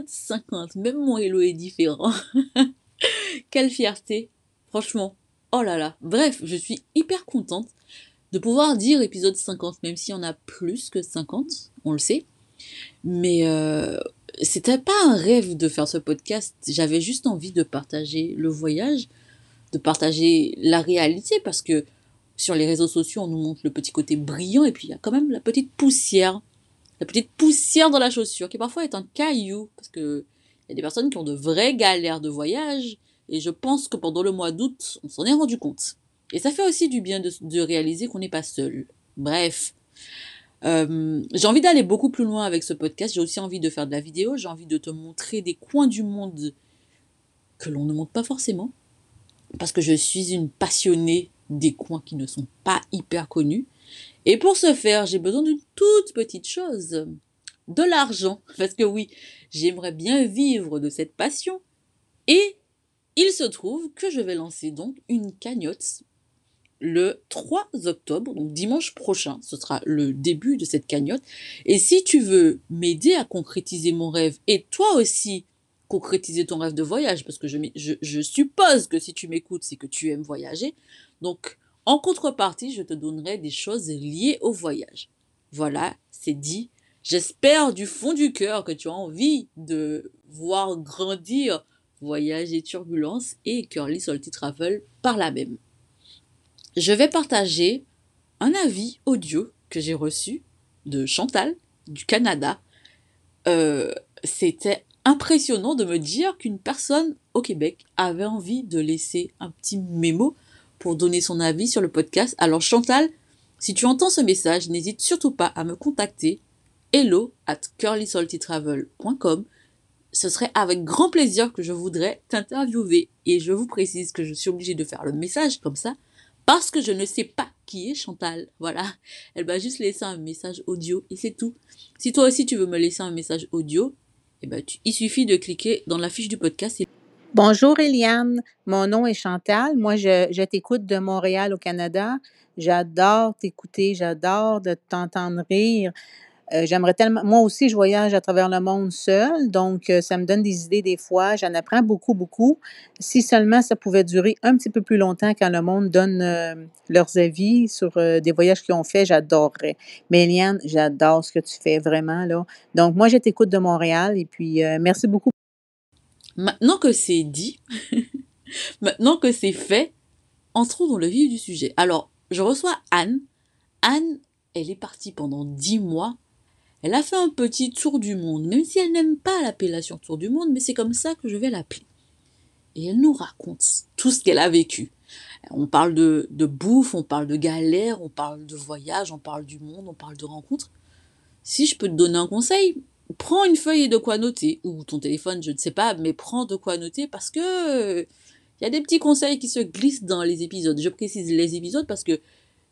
Épisode 50. Même mon hello est différent. Quelle fierté. Franchement. Oh là là. Bref, je suis hyper contente de pouvoir dire épisode 50, même s'il y en a plus que 50, on le sait. Mais euh, c'était pas un rêve de faire ce podcast. J'avais juste envie de partager le voyage, de partager la réalité, parce que sur les réseaux sociaux, on nous montre le petit côté brillant, et puis il y a quand même la petite poussière, la petite poussière dans la chaussure, qui parfois est un caillou, parce que il y a des personnes qui ont de vraies galères de voyage, et je pense que pendant le mois d'août, on s'en est rendu compte. Et ça fait aussi du bien de, réaliser qu'on n'est pas seul. Bref. Euh, j'ai envie d'aller beaucoup plus loin avec ce podcast. J'ai aussi envie de faire de la vidéo. J'ai envie de te montrer des coins du monde que l'on ne montre pas forcément. Parce que je suis une passionnée des coins qui ne sont pas hyper connus. Et pour ce faire, j'ai besoin d'une toute petite chose. De l'argent. Parce que oui, j'aimerais bien vivre de cette passion. Et il se trouve que je vais lancer donc une cagnotte le 3 octobre, donc dimanche prochain, ce sera le début de cette cagnotte. Et si tu veux m'aider à concrétiser mon rêve et toi aussi concrétiser ton rêve de voyage, parce que je, je, je suppose que si tu m'écoutes, c'est que tu aimes voyager. Donc, en contrepartie, je te donnerai des choses liées au voyage. Voilà, c'est dit. J'espère du fond du cœur que tu as envie de voir grandir Voyage et Turbulence et Curly Salty Travel par la même je vais partager un avis audio que j'ai reçu de Chantal du Canada. Euh, c'était impressionnant de me dire qu'une personne au Québec avait envie de laisser un petit mémo pour donner son avis sur le podcast. Alors Chantal, si tu entends ce message, n'hésite surtout pas à me contacter hello at curlysaltytravel.com. Ce serait avec grand plaisir que je voudrais t'interviewer et je vous précise que je suis obligée de faire le message comme ça parce que je ne sais pas qui est Chantal. Voilà. Elle va juste laisser un message audio et c'est tout. Si toi aussi tu veux me laisser un message audio, eh ben, il suffit de cliquer dans la fiche du podcast. Bonjour Eliane, mon nom est Chantal. Moi, je, je t'écoute de Montréal au Canada. J'adore t'écouter, j'adore de t'entendre rire. Euh, j'aimerais tellement. Moi aussi, je voyage à travers le monde seul, donc euh, ça me donne des idées des fois. J'en apprends beaucoup, beaucoup. Si seulement ça pouvait durer un petit peu plus longtemps quand le monde donne euh, leurs avis sur des voyages qu'ils ont fait, j'adorerais. Mais Eliane, j'adore ce que tu fais vraiment là. Donc moi, je t'écoute de Montréal et puis merci beaucoup. Maintenant que c'est dit, maintenant que c'est fait, entrons dans le vif du sujet. Alors, je reçois Anne. Anne, elle est partie pendant dix mois elle a fait un petit tour du monde, même si elle n'aime pas l'appellation tour du monde, mais c'est comme ça que je vais l'appeler. Et elle nous raconte tout ce qu'elle a vécu. On parle de, de bouffe, on parle de galère, on parle de voyage, on parle du monde, on parle de rencontres. Si je peux te donner un conseil, prends une feuille et de quoi noter, ou ton téléphone, je ne sais pas, mais prends de quoi noter parce que il y a des petits conseils qui se glissent dans les épisodes. Je précise les épisodes parce que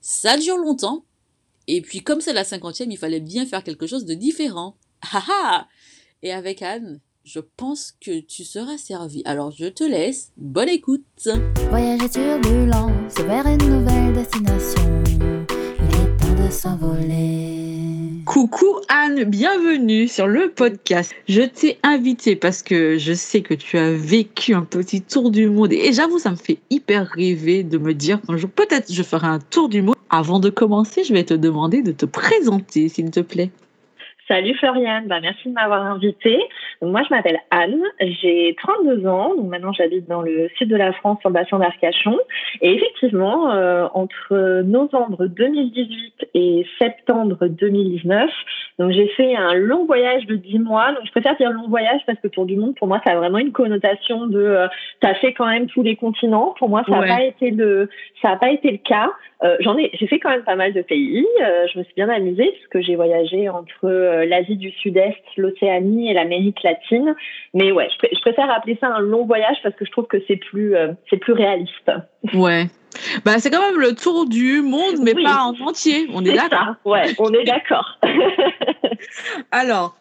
ça dure longtemps et puis comme c'est la cinquantième, il fallait bien faire quelque chose de différent. Et avec Anne, je pense que tu seras servi. Alors je te laisse. Bonne écoute. Voyager turbulence vers une nouvelle destination. Il est temps de s'envoler. Coucou Anne, bienvenue sur le podcast. Je t'ai invité parce que je sais que tu as vécu un petit tour du monde et j'avoue ça me fait hyper rêver de me dire qu'un jour peut-être je ferai un tour du monde avant de commencer, je vais te demander de te présenter, s'il te plaît. Salut Floriane, bah, merci de m'avoir invitée. moi, je m'appelle Anne, j'ai 32 ans, donc maintenant j'habite dans le sud de la France, sur le bassin d'Arcachon. Et effectivement, euh, entre novembre 2018 et septembre 2019, donc j'ai fait un long voyage de 10 mois. Donc je préfère dire long voyage parce que pour du monde, pour moi, ça a vraiment une connotation de euh, fait quand même tous les continents. Pour moi, ça n'a pas été le ça a pas été le cas. Euh, j'en ai j'ai fait quand même pas mal de pays. Euh, je me suis bien amusée parce que j'ai voyagé entre euh, l'Asie du Sud-Est, l'Océanie et l'Amérique latine. Mais ouais, je, pr- je préfère appeler ça un long voyage parce que je trouve que c'est plus, euh, c'est plus réaliste. Ouais. Bah, c'est quand même le tour du monde, mais Oui. pas en entier. On est d'accord. ouais, on est d'accord. Alors,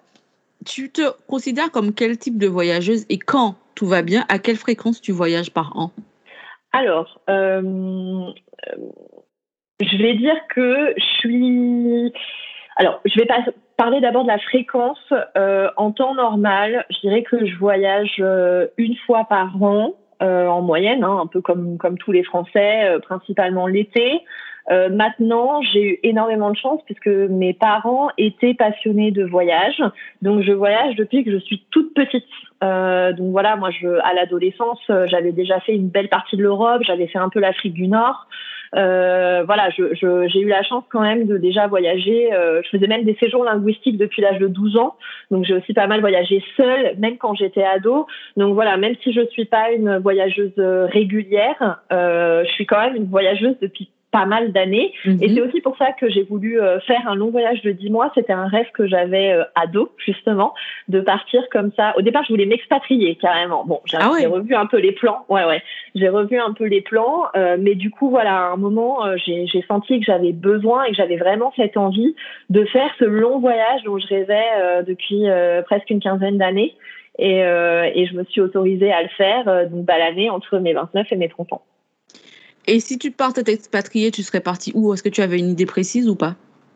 tu te considères comme quel type de voyageuse et quand tout va bien, à quelle fréquence tu voyages par an? Alors, euh, euh, je vais dire que je suis. Alors, je vais pas parler d'abord de la fréquence. Euh, en temps normal, je dirais que je voyage euh, une fois par an, euh, en moyenne, hein, un peu comme, comme tous les Français, euh, principalement l'été. Euh, maintenant, j'ai eu énormément de chance puisque mes parents étaient passionnés de voyage. Donc, je voyage depuis que je suis toute petite. Euh, donc voilà, moi, je, à l'adolescence, j'avais déjà fait une belle partie de l'Europe, j'avais fait un peu l'Afrique du Nord. Euh, voilà, je, je, j'ai eu la chance quand même de déjà voyager. Euh, je faisais même des séjours linguistiques depuis l'âge de 12 ans, donc j'ai aussi pas mal voyagé seule, même quand j'étais ado. Donc voilà, même si je suis pas une voyageuse euh, régulière, euh, je suis quand même une voyageuse depuis pas mal d'années. Et c'est aussi pour ça que j'ai voulu euh, faire un long voyage de 10 mois. C'était un rêve que j'avais euh, ado, justement, de partir comme ça. Au départ, je voulais m'expatrier carrément. Bon, j'ai Ah revu un peu les plans. Ouais, ouais. J'ai revu un peu les plans. euh, mais du coup, voilà, à un moment, j'ai senti que j'avais besoin et que j'avais vraiment cette envie de faire ce long voyage dont je rêvais euh, depuis euh, presque une quinzaine d'années. Et, euh, et je me suis autorisée à le faire, euh, donc l'année entre mes 29 et mes 30 ans. Et si tu partais t'expatrier, tu serais parti où? Est-ce que tu avais une idée précise ou pas?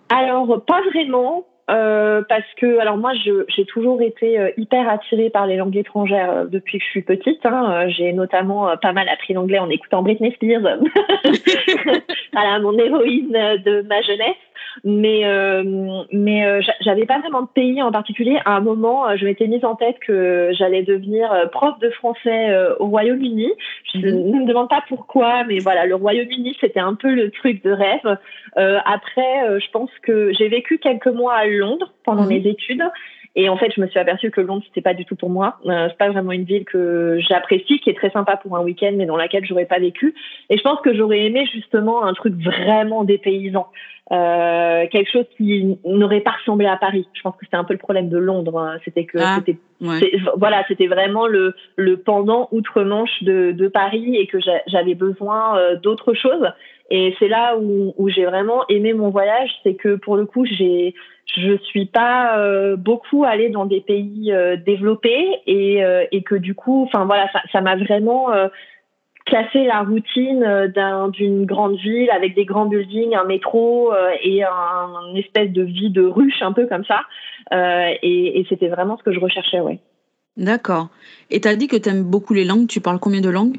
Alors, pas vraiment. euh, parce que, alors moi, j'ai toujours été euh, hyper attirée par les langues étrangères euh, depuis que je suis petite. hein. J'ai notamment pas mal appris l'anglais en écoutant Britney Spears, voilà, mon héroïne de ma jeunesse. Mais, euh, mais euh, j'a- j'avais pas vraiment de pays en particulier. À un moment, euh, je m'étais mise en tête que j'allais devenir prof de français au Royaume-Uni. Je Mhm. ne me demande pas pourquoi, mais voilà, le Royaume-Uni, c'était un peu le truc de rêve. Euh, après, je pense que j'ai vécu quelques mois à Londres pendant Mhm. mes études. Et en fait, je me suis aperçue que Londres, c'était pas du tout pour moi. Euh, c'est pas vraiment une ville que j'apprécie, qui est très sympa pour un week-end, mais dans laquelle j'aurais pas vécu. Et je pense que j'aurais aimé justement un truc vraiment dépaysant. Euh, quelque chose qui n'aurait pas ressemblé à Paris. Je pense que c'était un peu le problème de Londres. hein. C'était que Ah. c'était Ouais. c'est- voilà, c'était vraiment le, le pendant outre-Manche de, de Paris et que j'a- j'avais besoin euh, d'autre chose. Et c'est là où, j'ai vraiment aimé mon voyage, c'est que pour le coup, j'ai, je suis pas euh, beaucoup allée dans des pays euh, développés et, euh, et que du coup, enfin voilà, ça, m'a vraiment cassé la routine d'un, d'une grande ville avec des grands buildings, un métro et un, espèce de vie de ruche un peu comme ça. Et, et c'était vraiment ce que je recherchais, ouais. D'accord. Et tu as dit que tu aimes beaucoup les langues. Tu parles combien de langues?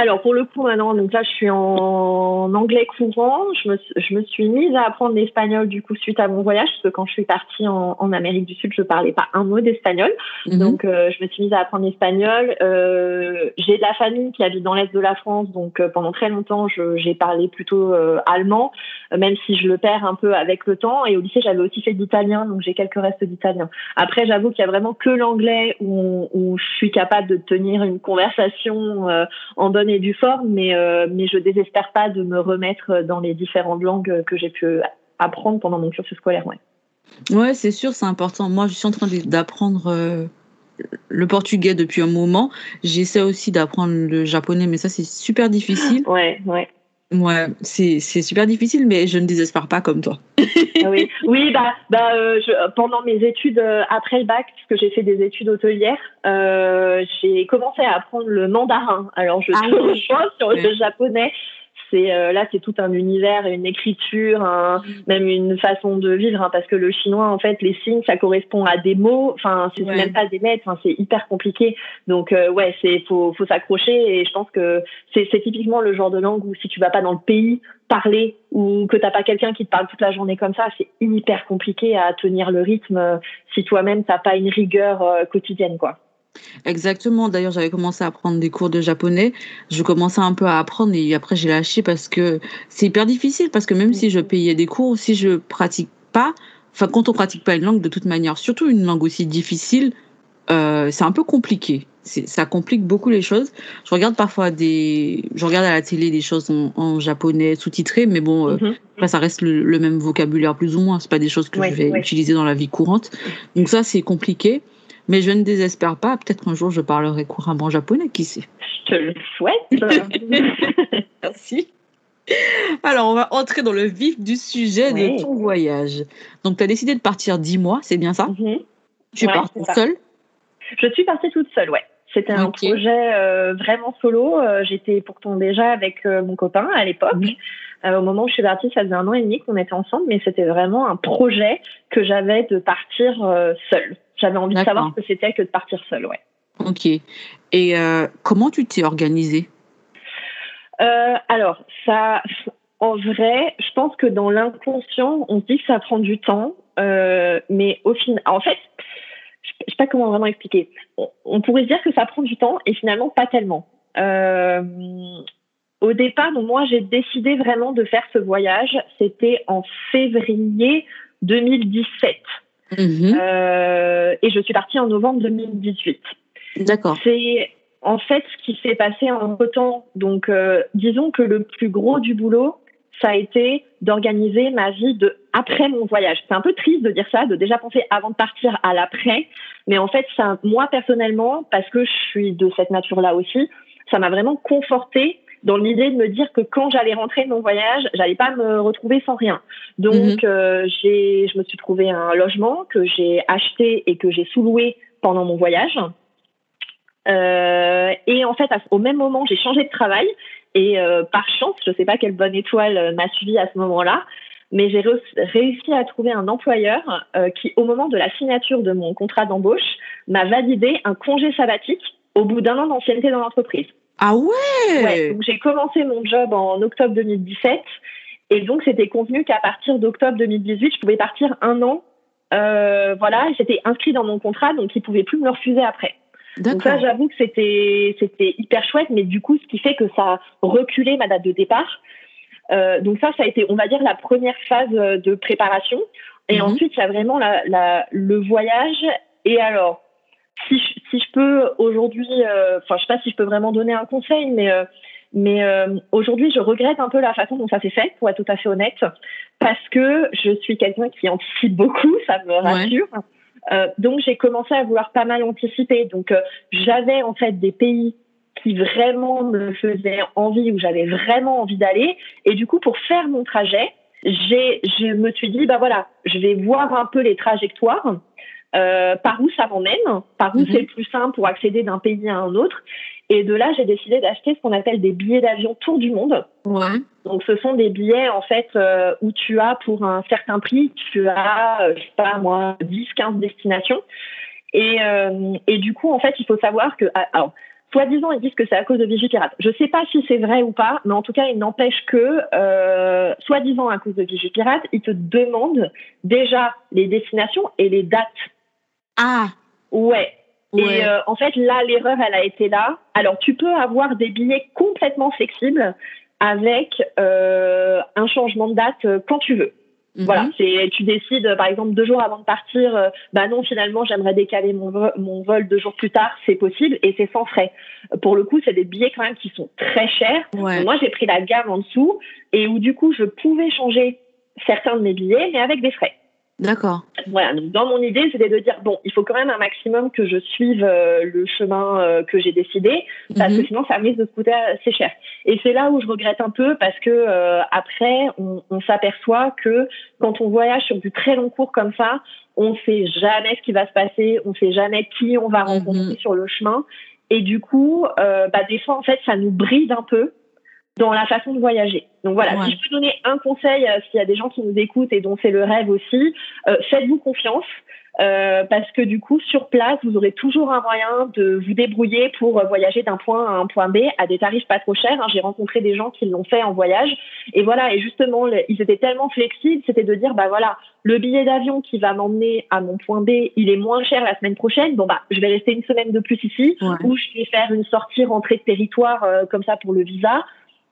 Alors pour le coup maintenant, donc là je suis en anglais courant. Je me, suis- je me suis mise à apprendre l'espagnol du coup suite à mon voyage parce que quand je suis partie en, en Amérique du Sud, je parlais pas un mot d'espagnol. Mhm. Donc euh, je me suis mise à apprendre l'espagnol. Euh, j'ai de la famille qui habite dans l'est de la France, donc euh, pendant très longtemps je- j'ai parlé plutôt euh, allemand, euh, même si je le perds un peu avec le temps. Et au lycée j'avais aussi fait de l'italien, donc j'ai quelques restes d'italien. Après j'avoue qu'il y a vraiment que l'anglais où, où je suis capable de tenir une conversation euh, en bonne et due forme, mais euh, mais je désespère pas de me remettre dans les différentes langues que j'ai pu apprendre pendant mon cursus scolaire. Ouais. Ouais, c'est sûr, c'est important. Moi, je suis en train d'apprendre euh, le portugais depuis un moment. J'essaie aussi d'apprendre le japonais, mais ça, c'est super difficile. Ouais, ouais. Ouais, c'est c'est super difficile, mais je ne désespère pas comme toi. Ah oui, oui bah, bah, euh, je, pendant mes études euh, après le bac, puisque j'ai fait des études hôtelières, euh, j'ai commencé à apprendre le mandarin. Alors je Ah oui. rejoins sur le japonais. C'est euh, là, c'est tout un univers, une écriture, un- même une façon de vivre, hein, parce que le chinois, en fait, les signes, ça correspond à des mots. Enfin, c'est Ouais. même pas des lettres. Enfin, c'est hyper compliqué. Donc, euh, ouais, c'est faut, faut s'accrocher. Et je pense que c'est c'est typiquement le genre de langue où si tu vas pas dans le pays parler ou que t'as pas quelqu'un qui te parle toute la journée comme ça, c'est hyper compliqué à tenir le rythme euh, si toi-même t'as pas une rigueur euh, quotidienne, quoi. Exactement. D'ailleurs, j'avais commencé à prendre des cours de japonais. Je commençais un peu à apprendre et après j'ai lâché parce que c'est hyper difficile. Parce que même si je payais des cours, si je pratique pas, enfin quand on pratique pas une langue de toute manière, surtout une langue aussi difficile, euh, c'est un peu compliqué. ça complique beaucoup les choses. Je regarde parfois des, je regarde à la télé des choses en, en japonais sous-titrées, mais bon, euh, Mhm. après, ça reste le, le même vocabulaire plus ou moins. C'est pas des choses que Ouais, je vais ouais. utiliser dans la vie courante. Donc ça, c'est compliqué. Mais je ne désespère pas. Peut-être un jour, je parlerai couramment japonais, qui sait. Je te le souhaite. Merci. Alors, on va entrer dans le vif du sujet Oui. de ton voyage. Donc, tu as décidé de partir 10 mois, c'est bien ça Mhm. Tu es Ouais, ça. seule Je suis partie toute seule, ouais. C'était un projet euh, vraiment solo. Euh, J'étais pourtant déjà avec euh, mon copain à l'époque. Mhm. Au moment où je suis partie, ça faisait un an et demi qu'on était ensemble, mais c'était vraiment un projet que j'avais de partir seule. J'avais envie de savoir ce que c'était que de partir seule, ouais. Ok. Et euh, comment tu t'es organisée? Euh, alors, ça, en vrai, je pense que dans l'inconscient, on se dit que ça prend du temps, euh, mais au final, en fait, je je sais pas comment vraiment expliquer. On, on pourrait se dire que ça prend du temps et finalement pas tellement. Au départ, donc moi, j'ai décidé vraiment de faire ce voyage. C'était en février 2017 Mhm. euh, et je suis partie en novembre 2018. D'accord. C'est en fait ce qui s'est passé entre temps. Donc, euh, disons que le plus gros du boulot, ça a été d'organiser ma vie de après mon voyage. C'est un peu triste de dire ça, de déjà penser avant de partir à l'après, mais en fait, ça, moi personnellement, parce que je suis de cette nature-là aussi, ça m'a vraiment confortée dans l'idée de me dire que quand j'allais rentrer de mon voyage, j'allais pas me retrouver sans rien. Donc, euh, j'ai, je me suis trouvé un logement que j'ai acheté et que j'ai sous-loué pendant mon voyage. Euh, et en fait, au même moment, j'ai changé de travail. Et euh, par chance, je sais pas quelle bonne étoile euh, m'a suivi à ce moment-là, mais j'ai réussi à trouver un employeur euh, qui, au moment de la signature de mon contrat d'embauche, m'a validé un congé sabbatique au bout d'un an d'ancienneté dans l'entreprise. Ah ouais, Ouais, donc j'ai commencé mon job en octobre 2017 et donc c'était convenu qu'à partir d'octobre 2018, je pouvais partir un an. Euh, voilà, et c'était inscrit dans mon contrat, donc ils pouvaient plus me le refuser après. Donc ça, j'avoue que c'était c'était hyper chouette, mais du coup, ce qui fait que ça a reculé ma date de départ. Euh, donc ça, ça a été, on va dire, la première phase euh, de préparation. Et Mhm. ensuite, il y a vraiment la, la, le voyage. Et alors, si je, si je peux aujourd'hui, euh, enfin, je sais pas si je peux vraiment donner un conseil, mais euh, mais euh, aujourd'hui, je regrette un peu la façon dont ça s'est fait, pour être tout à fait honnête, parce que je suis quelqu'un qui anticipe beaucoup, ça me rassure. Euh, donc j'ai commencé à vouloir pas mal anticiper. Donc euh, j'avais en fait des pays qui vraiment me faisaient envie, où j'avais vraiment envie d'aller. Et du coup, pour faire mon trajet, j'ai, je me suis dit, bah voilà, je vais voir un peu les trajectoires, euh, par où ça m'emmène, par où Mhm. c'est le plus simple pour accéder d'un pays à un autre. Et de là, j'ai décidé d'acheter ce qu'on appelle des billets d'avion tour du monde. Ouais. Donc, ce sont des billets, en fait, euh, où tu as, pour un certain prix, tu as, euh, je sais pas moi, 10, 15 destinations. Et, euh, et du coup, en fait, il faut savoir que, ah, alors, soi-disant, ils disent que c'est à cause de Vigipirate. Je sais pas si c'est vrai ou pas, mais en tout cas, il n'empêche que, euh, soi-disant à cause de Vigipirate, ils te demandent déjà les destinations et les dates. Ah, Ouais. ouais. Et euh, en fait, là, l'erreur, elle a été là. Alors, tu peux avoir des billets complètement flexibles avec euh, un changement de date euh, quand tu veux. Mhm. Voilà, c'est tu décides par exemple deux jours avant de partir, euh, bah non finalement j'aimerais décaler mon vol, mon vol deux jours plus tard, c'est possible et c'est sans frais. Pour le coup, c'est des billets quand même qui sont très chers. Ouais. Moi j'ai pris la gamme en dessous et où du coup je pouvais changer certains de mes billets mais avec des frais. D'accord. Voilà, donc dans mon idée, c'était de dire bon, il faut quand même un maximum que je suive euh, le chemin euh, que j'ai décidé, parce que Mhm. sinon ça risque de coûter assez cher. Et c'est là où je regrette un peu parce que euh, après, on, on s'aperçoit que quand on voyage sur du très long cours comme ça, on sait jamais ce qui va se passer, on sait jamais qui on va Mhm. rencontrer sur le chemin, et du coup, euh, bah, des fois en fait, ça nous bride un peu dans la façon de voyager. Donc voilà, Ouais. si je peux donner un conseil, euh, s'il y a des gens qui nous écoutent et dont c'est le rêve aussi, euh, faites-vous confiance. euh, parce que du coup, sur place, vous aurez toujours un moyen de vous débrouiller pour euh, voyager d'un point A à un point B à des tarifs pas trop chers. hein. J'ai rencontré des gens qui l'ont fait en voyage. Et voilà, et justement, le- ils étaient tellement flexibles, c'était de dire, bah voilà, le billet d'avion qui va m'emmener à mon point B, il est moins cher la semaine prochaine. Bon, bah, je vais rester une semaine de plus ici, Ouais. ou je vais faire une sortie rentrée de territoire euh, comme ça pour le visa.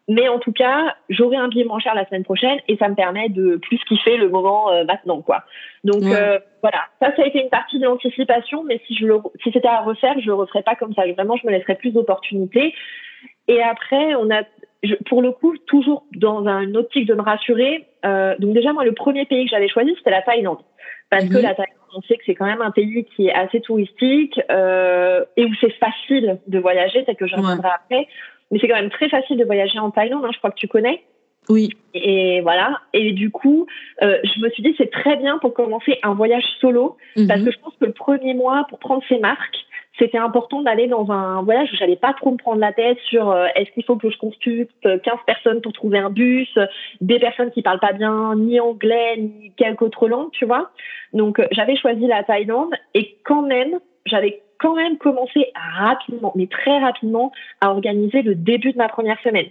Mais en tout cas, j'aurai un billet moins cher la semaine prochaine et ça me permet de plus kiffer le moment euh, maintenant, quoi. Donc Ouais. euh, voilà, ça, ça a été une partie de l'anticipation, mais si je le, si c'était à refaire, je le referais pas comme ça. Vraiment, je me laisserais plus d'opportunités. Et après, on a, je- pour le coup, toujours dans un- une optique de me rassurer. euh, donc déjà, moi, le premier pays que j'avais choisi, c'était la Thaïlande, parce que Mhm. la Thaïlande, on sait que c'est quand même un pays qui est assez touristique euh, et où c'est facile de voyager, peut-être que j'en Ouais. reviendrai après. Mais c'est quand même très facile de voyager en Thaïlande. hein, je crois que tu connais. Oui. Et voilà. Et du coup, euh, je me suis dit c'est très bien pour commencer un voyage solo parce Mhm. que je pense que le premier mois, pour prendre ses marques, c'était important d'aller dans un voyage où j'allais pas trop me prendre la tête sur euh, est-ce qu'il faut que je consulte 15 personnes pour trouver un bus, des personnes qui parlent pas bien ni anglais ni quelque autre langue, tu vois. Donc euh, j'avais choisi la Thaïlande et quand même, j'avais quand même commencé rapidement, mais très rapidement, à organiser le début de ma première semaine.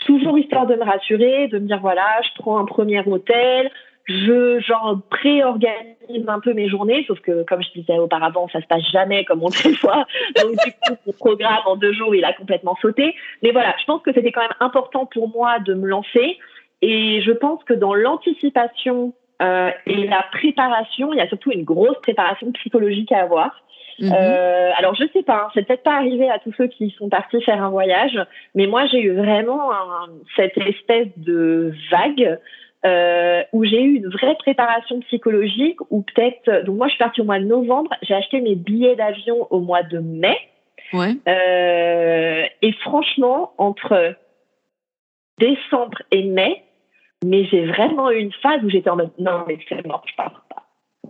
Toujours histoire de me rassurer, de me dire voilà, je prends un premier hôtel, je genre pré-organise un peu mes journées, sauf que comme je disais auparavant, ça se passe jamais comme on prévoit. Donc du coup, mon programme en deux jours, il a complètement sauté. Mais voilà, je pense que c'était quand même important pour moi de me lancer. Et je pense que dans l'anticipation euh, et la préparation, il y a surtout une grosse préparation psychologique à avoir. Mhm. Euh, alors je sais pas, hein, c'est peut-être pas arrivé à tous ceux qui sont partis faire un voyage, mais moi j'ai eu vraiment un- cette espèce de vague euh, où j'ai eu une vraie préparation psychologique. Ou peut-être, donc moi je suis partie au mois de novembre, j'ai acheté mes billets d'avion au mois de mai, Ouais. euh, et franchement entre décembre et mai, mais j'ai vraiment eu une phase où j'étais en mode non mais c'est mort, je pars pas.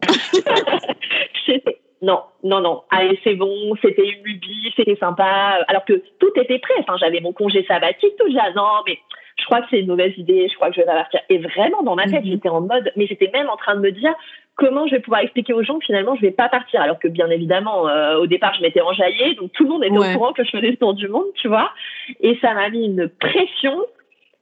Non, non, non. Allez, c'est bon, c'était une lubie, c'était sympa. Alors que tout était prêt. Enfin, j'avais mon congé sabbatique, tout déjà. Non, mais je crois que c'est une mauvaise idée, je crois que je vais pas partir. Et vraiment, dans ma tête, Mhm. j'étais en mode, mais j'étais même en train de me dire comment je vais pouvoir expliquer aux gens que finalement, je vais pas partir? Alors que bien évidemment, euh, au départ, je m'étais enjaillée, donc tout le monde était Ouais. au courant que je faisais le tour du monde, tu vois. Et ça m'a mis une pression.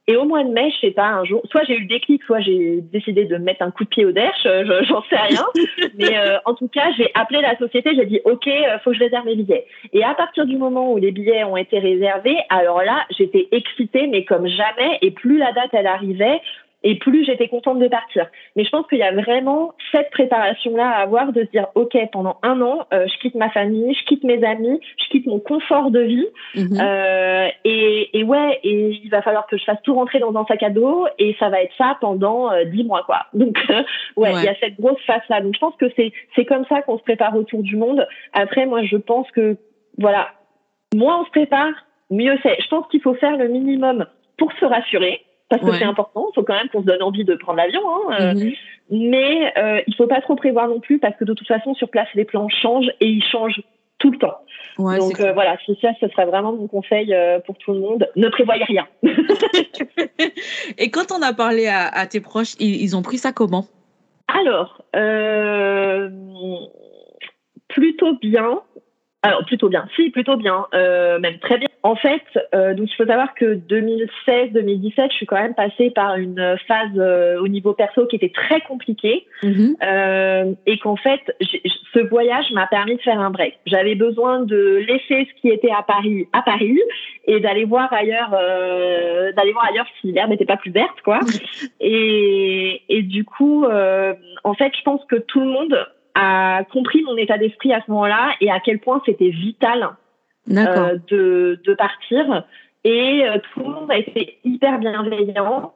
Et au mois de mai, je sais pas, un jour, soit j'ai eu le déclic, soit j'ai décidé de mettre un coup de pied au derche, je- j'en sais rien. Mais euh, en tout cas, j'ai appelé la société, j'ai dit OK, euh, faut que je réserve mes billets. Et à partir du moment où les billets ont été réservés, alors là, j'étais excitée, mais comme jamais. Et plus la date elle arrivait, et plus j'étais contente de partir. Mais je pense qu'il y a vraiment cette préparation-là à avoir de se dire OK, pendant un an, euh, je quitte ma famille, je quitte mes amis, je quitte mon confort de vie. Mhm. Euh, et, et ouais, et il va falloir que je fasse tout rentrer dans un sac à dos et ça va être ça pendant euh, dix mois quoi. Donc euh, ouais, il Ouais. y a cette grosse face là. Donc je pense que c'est c'est comme ça qu'on se prépare autour du monde. Après moi je pense que voilà, moins on se prépare, mieux c'est. Je pense qu'il faut faire le minimum pour se rassurer. Parce que Ouais. c'est important, il faut quand même qu'on se donne envie de prendre l'avion. Hein, euh, Mhm. mais euh, il faut pas trop prévoir non plus parce que de toute façon sur place les plans changent et ils changent tout le temps. Ouais, Donc euh, voilà, c'est ça, ce serait vraiment mon conseil euh, pour tout le monde. Ne prévoyez rien. Et quand on a parlé à, à tes proches, ils, ils ont pris ça comment? Alors, euh, plutôt bien. Alors plutôt bien, si plutôt bien, même très bien. En fait, euh, donc il faut savoir que 2016-2017, je suis quand même passée par une phase euh, au niveau perso qui était très compliquée. Mhm. Euh, et qu'en fait, ce voyage m'a permis de faire un break. J'avais besoin de laisser ce qui était à Paris à Paris et d'aller voir ailleurs, euh, d'aller voir ailleurs si l'herbe n'était pas plus verte, quoi. Et, et du coup, euh, en fait, je pense que tout le monde a compris mon état d'esprit à ce moment-là et à quel point c'était vital de, de partir. Et euh, tout le monde a été hyper bienveillant.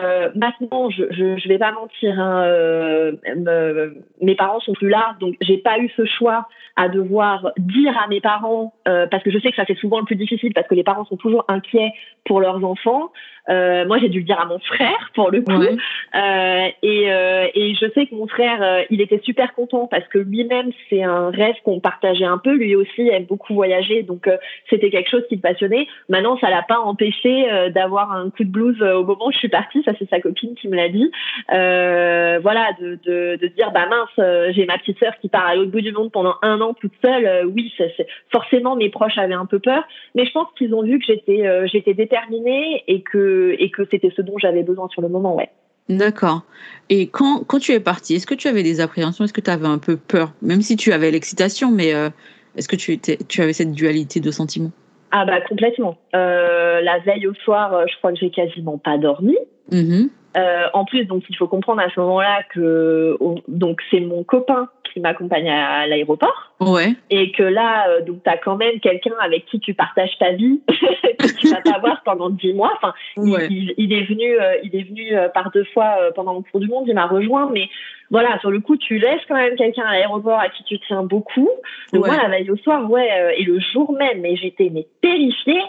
Euh, maintenant, je, je, je vais pas mentir, hein, euh, me- mes parents sont plus là, donc j'ai pas eu ce choix à devoir dire à mes parents, euh, parce que je sais que ça c'est souvent le plus difficile, parce que les parents sont toujours inquiets pour leurs enfants. Euh, moi, j'ai dû le dire à mon frère pour le coup. Ouais. Euh, et, euh, et je sais que mon frère, euh, il était super content parce que lui-même, c'est un rêve qu'on partageait un peu. Lui aussi aime beaucoup voyager, donc euh, c'était quelque chose qui le passionnait. Maintenant, ça l'a pas empêché d'avoir un coup de blues au moment où je suis partie. Ça, c'est sa copine qui me l'a dit. Euh, voilà, de, de, dire, bah mince, euh, j'ai ma petite sœur qui part à l'autre bout du monde pendant un an toute seule. Euh, oui, c'est- forcément, mes proches avaient un peu peur, mais je pense qu'ils ont vu que j'étais euh, j'étais déterminée et que et que c'était ce dont j'avais besoin sur le moment. Ouais. D'accord. Et quand, quand tu es partie, est-ce que tu avais des appréhensions? Est-ce que tu avais un peu peur? Même si tu avais l'excitation, mais euh, est-ce que tu, étais, tu avais cette dualité de sentiments? Ah bah complètement. Euh, la veille au soir, je crois que j'ai quasiment pas dormi. Mhm. Euh, en plus, donc il faut comprendre à ce moment-là que donc c'est mon copain qui m'accompagne à l'aéroport Ouais. et que là euh, donc t'as quand même quelqu'un avec qui tu partages ta vie que tu vas pas voir pendant dix mois. Enfin, il- Ouais. il, il est venu, euh, il est venu euh, par deux fois pendant le tour du monde. Il m'a rejoint, mais voilà, sur le coup, tu laisses quand même quelqu'un à l'aéroport à qui tu tiens beaucoup. Donc Ouais. moi, la veille au soir, ouais, et le jour même, mais j'étais mais terrifiée.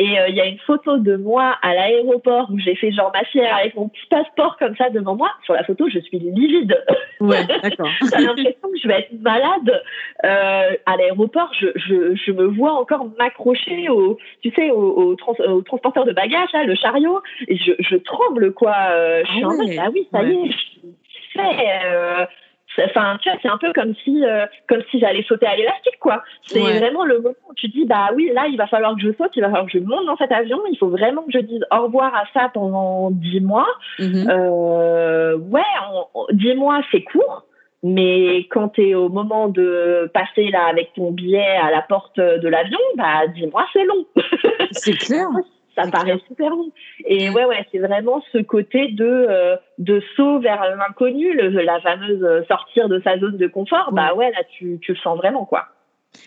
Et euh, il y a une photo de moi à l'aéroport où j'ai fait genre ma fière avec mon petit passeport comme ça devant moi. Sur la photo, je suis livide. Ouais, d'accord. J'ai l'impression que je vais être malade euh, à l'aéroport. Je, je, je me vois encore m'accrocher au, tu sais, au, au, trans- au transporteur de bagages, là, le chariot. Et je, je tremble, quoi. Euh, je suis Ah en mode, ouais. ah oui, ça y Ouais. est, je suis fait. C'est- Enfin, tu vois, c'est un peu comme si, euh, comme si j'allais sauter à l'élastique, quoi. C'est Ouais. vraiment le moment où tu dis, bah oui, là, il va falloir que je saute, il va falloir que je monte dans cet avion, il faut vraiment que je dise au revoir à ça pendant dix mois. Mhm. Euh, ouais, on- on- dix mois, c'est court. Mais quand tu es au moment de passer là avec ton billet à la porte de l'avion, bah dix mois c'est long. C'est clair. Ça paraît super long. Et ouais ouais, c'est vraiment ce côté de euh, de saut vers l'inconnu, la fameuse euh, sortir de sa zone de confort. Bah ouais, là tu tu le sens vraiment quoi.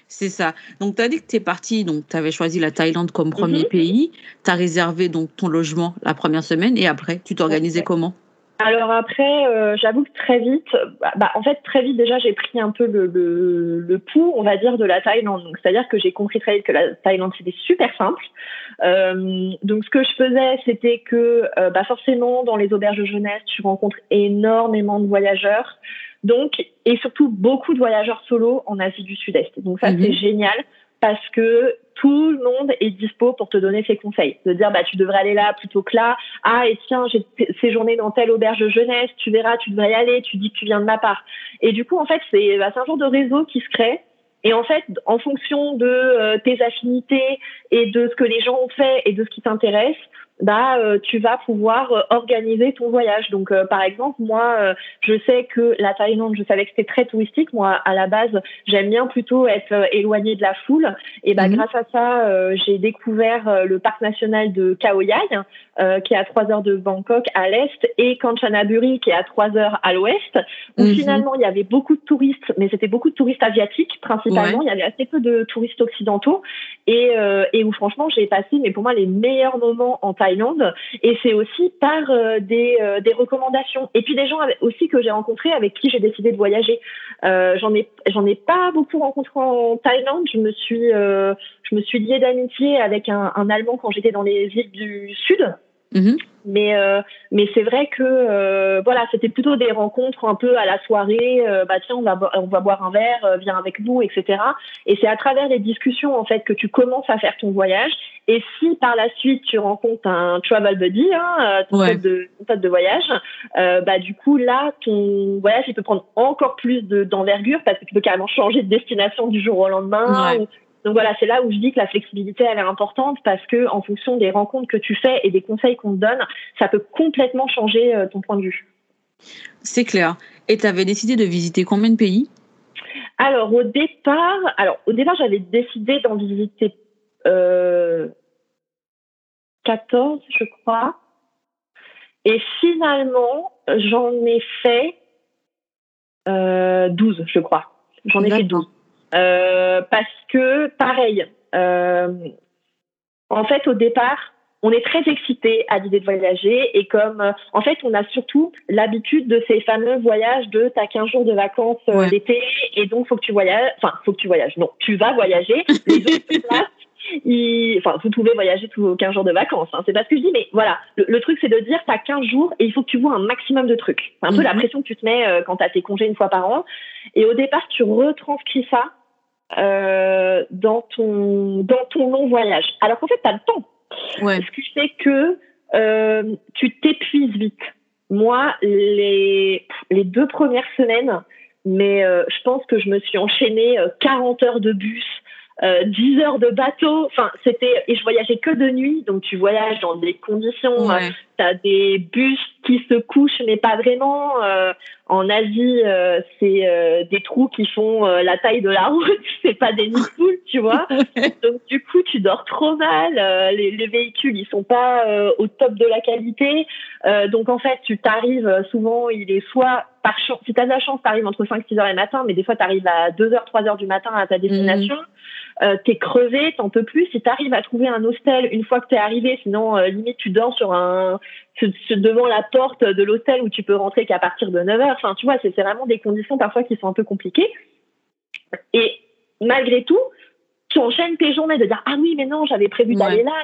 C'est ça. Donc, tu as dit que tu es parti, donc tu avais choisi la Thaïlande comme premier Mhm. pays. Tu as réservé donc ton logement la première semaine et après, tu t'organisais Ouais. comment? Alors après, euh, j'avoue que très vite, bah, bah, en fait très vite déjà j'ai pris un peu le, le, le pouls, on va dire, de la Thaïlande. Donc c'est-à-dire que j'ai compris très vite que la Thaïlande c'était super simple. Euh, donc ce que je faisais, c'était que euh, bah, forcément dans les auberges de jeunesse, tu rencontres énormément de voyageurs. Donc et surtout beaucoup de voyageurs solo en Asie du Sud-Est. Donc ça Mhm. c'est génial parce que tout le monde est dispo pour te donner ses conseils. De dire bah tu devrais aller là plutôt que là. Ah et tiens j'ai séjourné dans telle auberge de jeunesse, tu verras, tu devrais y aller. Tu dis que tu viens de ma part. Et du coup en fait c'est bah, un genre de réseau qui se crée. Et en fait, en fonction de euh, tes affinités et de ce que les gens ont fait et de ce qui t'intéresse, bah, euh, tu vas pouvoir euh, organiser ton voyage. Donc, euh, par exemple, moi, euh, je sais que la Thaïlande, je savais que c'était très touristique. Moi, à la base, j'aime bien plutôt être euh, éloignée de la foule. Et bah, Mhm. grâce à ça, euh, j'ai découvert euh, le parc national de Khao Yai, euh, qui est à 3 heures de Bangkok à l'est, et Kanchanaburi, qui est à 3 heures à l'ouest, où Mhm. finalement, il y avait beaucoup de touristes, mais c'était beaucoup de touristes asiatiques, principalement. Il y avait assez peu de touristes occidentaux, et, euh, et où franchement, j'ai passé, mais pour moi, les meilleurs moments en Thaïlande. Et c'est aussi par euh, des, euh, des recommandations. Et puis des gens aussi que j'ai rencontrés avec qui j'ai décidé de voyager. Euh, j'en ai ai pas beaucoup rencontré en Thaïlande. Je me suis je me suis liée d'amitié avec un, un Allemand quand j'étais dans les îles du Sud. Mhm. Mais euh, mais c'est vrai que euh, voilà, c'était plutôt des rencontres un peu à la soirée. euh, bah tiens, on va on va boire un verre, euh, viens avec nous, etc. Et c'est à travers les discussions en fait que tu commences à faire ton voyage. Et si par la suite tu rencontres un travel buddy, hein, euh, ton, Ouais. pote de, ton pote de voyage, euh, bah du coup là ton voyage il peut prendre encore plus de d'envergure parce que tu peux carrément changer de destination du jour au lendemain. Ouais. ou- donc voilà, c'est là où je dis que la flexibilité elle est importante parce que en fonction des rencontres que tu fais et des conseils qu'on te donne, ça peut complètement changer euh, ton point de vue. C'est clair. Et tu avais décidé de visiter combien de pays? Alors au départ, alors au départ j'avais décidé d'en visiter euh, 14, je crois. Et finalement, j'en ai fait euh, 12, je crois. J'en ai fait D'accord. 12. Euh, parce que, pareil, euh, en fait, au départ, on est très excité à l'idée de voyager et comme, euh, en fait, on a surtout l'habitude de ces fameux voyages de t'as 15 jours de vacances euh, Ouais. d'été et donc faut que tu voyages, enfin, faut que tu voyages. Non, tu vas voyager. Les autres places, ils- enfin, vous pouvez voyager tous vos 15 jours de vacances. Hein. C'est pas ce que je dis, mais voilà. Le, le truc, c'est de dire t'as 15 jours et il faut que tu vois un maximum de trucs. C'est un peu Mhm. la pression que tu te mets euh, quand t'as tes congés une fois par an. Et au départ, tu retranscris ça euh, dans ton dans ton long voyage. Alors qu'en fait, t'as le temps. Ouais. Ce qui fait que euh, tu t'épuises vite. Moi, les, les deux premières semaines, mais euh, je pense que je me suis enchaîné euh, 40 heures de bus. euh, 10 heures de bateau. Enfin, c'était et je voyageais que de nuit, donc tu voyages dans des conditions. Ouais. tu as des bus qui se couchent, mais pas vraiment. Euh, en Asie, euh, c'est euh, des trous qui font euh, la taille de la route. c'est pas des nids poules, tu vois. Donc du coup, tu dors trop mal. euh, les, les véhicules, ils sont pas euh, au top de la qualité. Euh, donc en fait, tu t'arrives souvent, il est soit par chance, si t'as de la chance, t'arrives entre 5 6 heures et matin, mais des fois t'arrives à 2 heures, 3 heures du matin à ta destination. Euh, t'es crevé, t'en peux plus. Si t'arrives à trouver un hostel une fois que t'es arrivé, sinon euh, limite tu dors sur un devant la porte de l'hôtel où tu peux rentrer qu'à partir de 9 heures. Enfin, tu vois, c'est vraiment des conditions parfois qui sont un peu compliquées. Et malgré tout, tu enchaînes tes journées de dire ah oui mais non j'avais prévu d'aller là.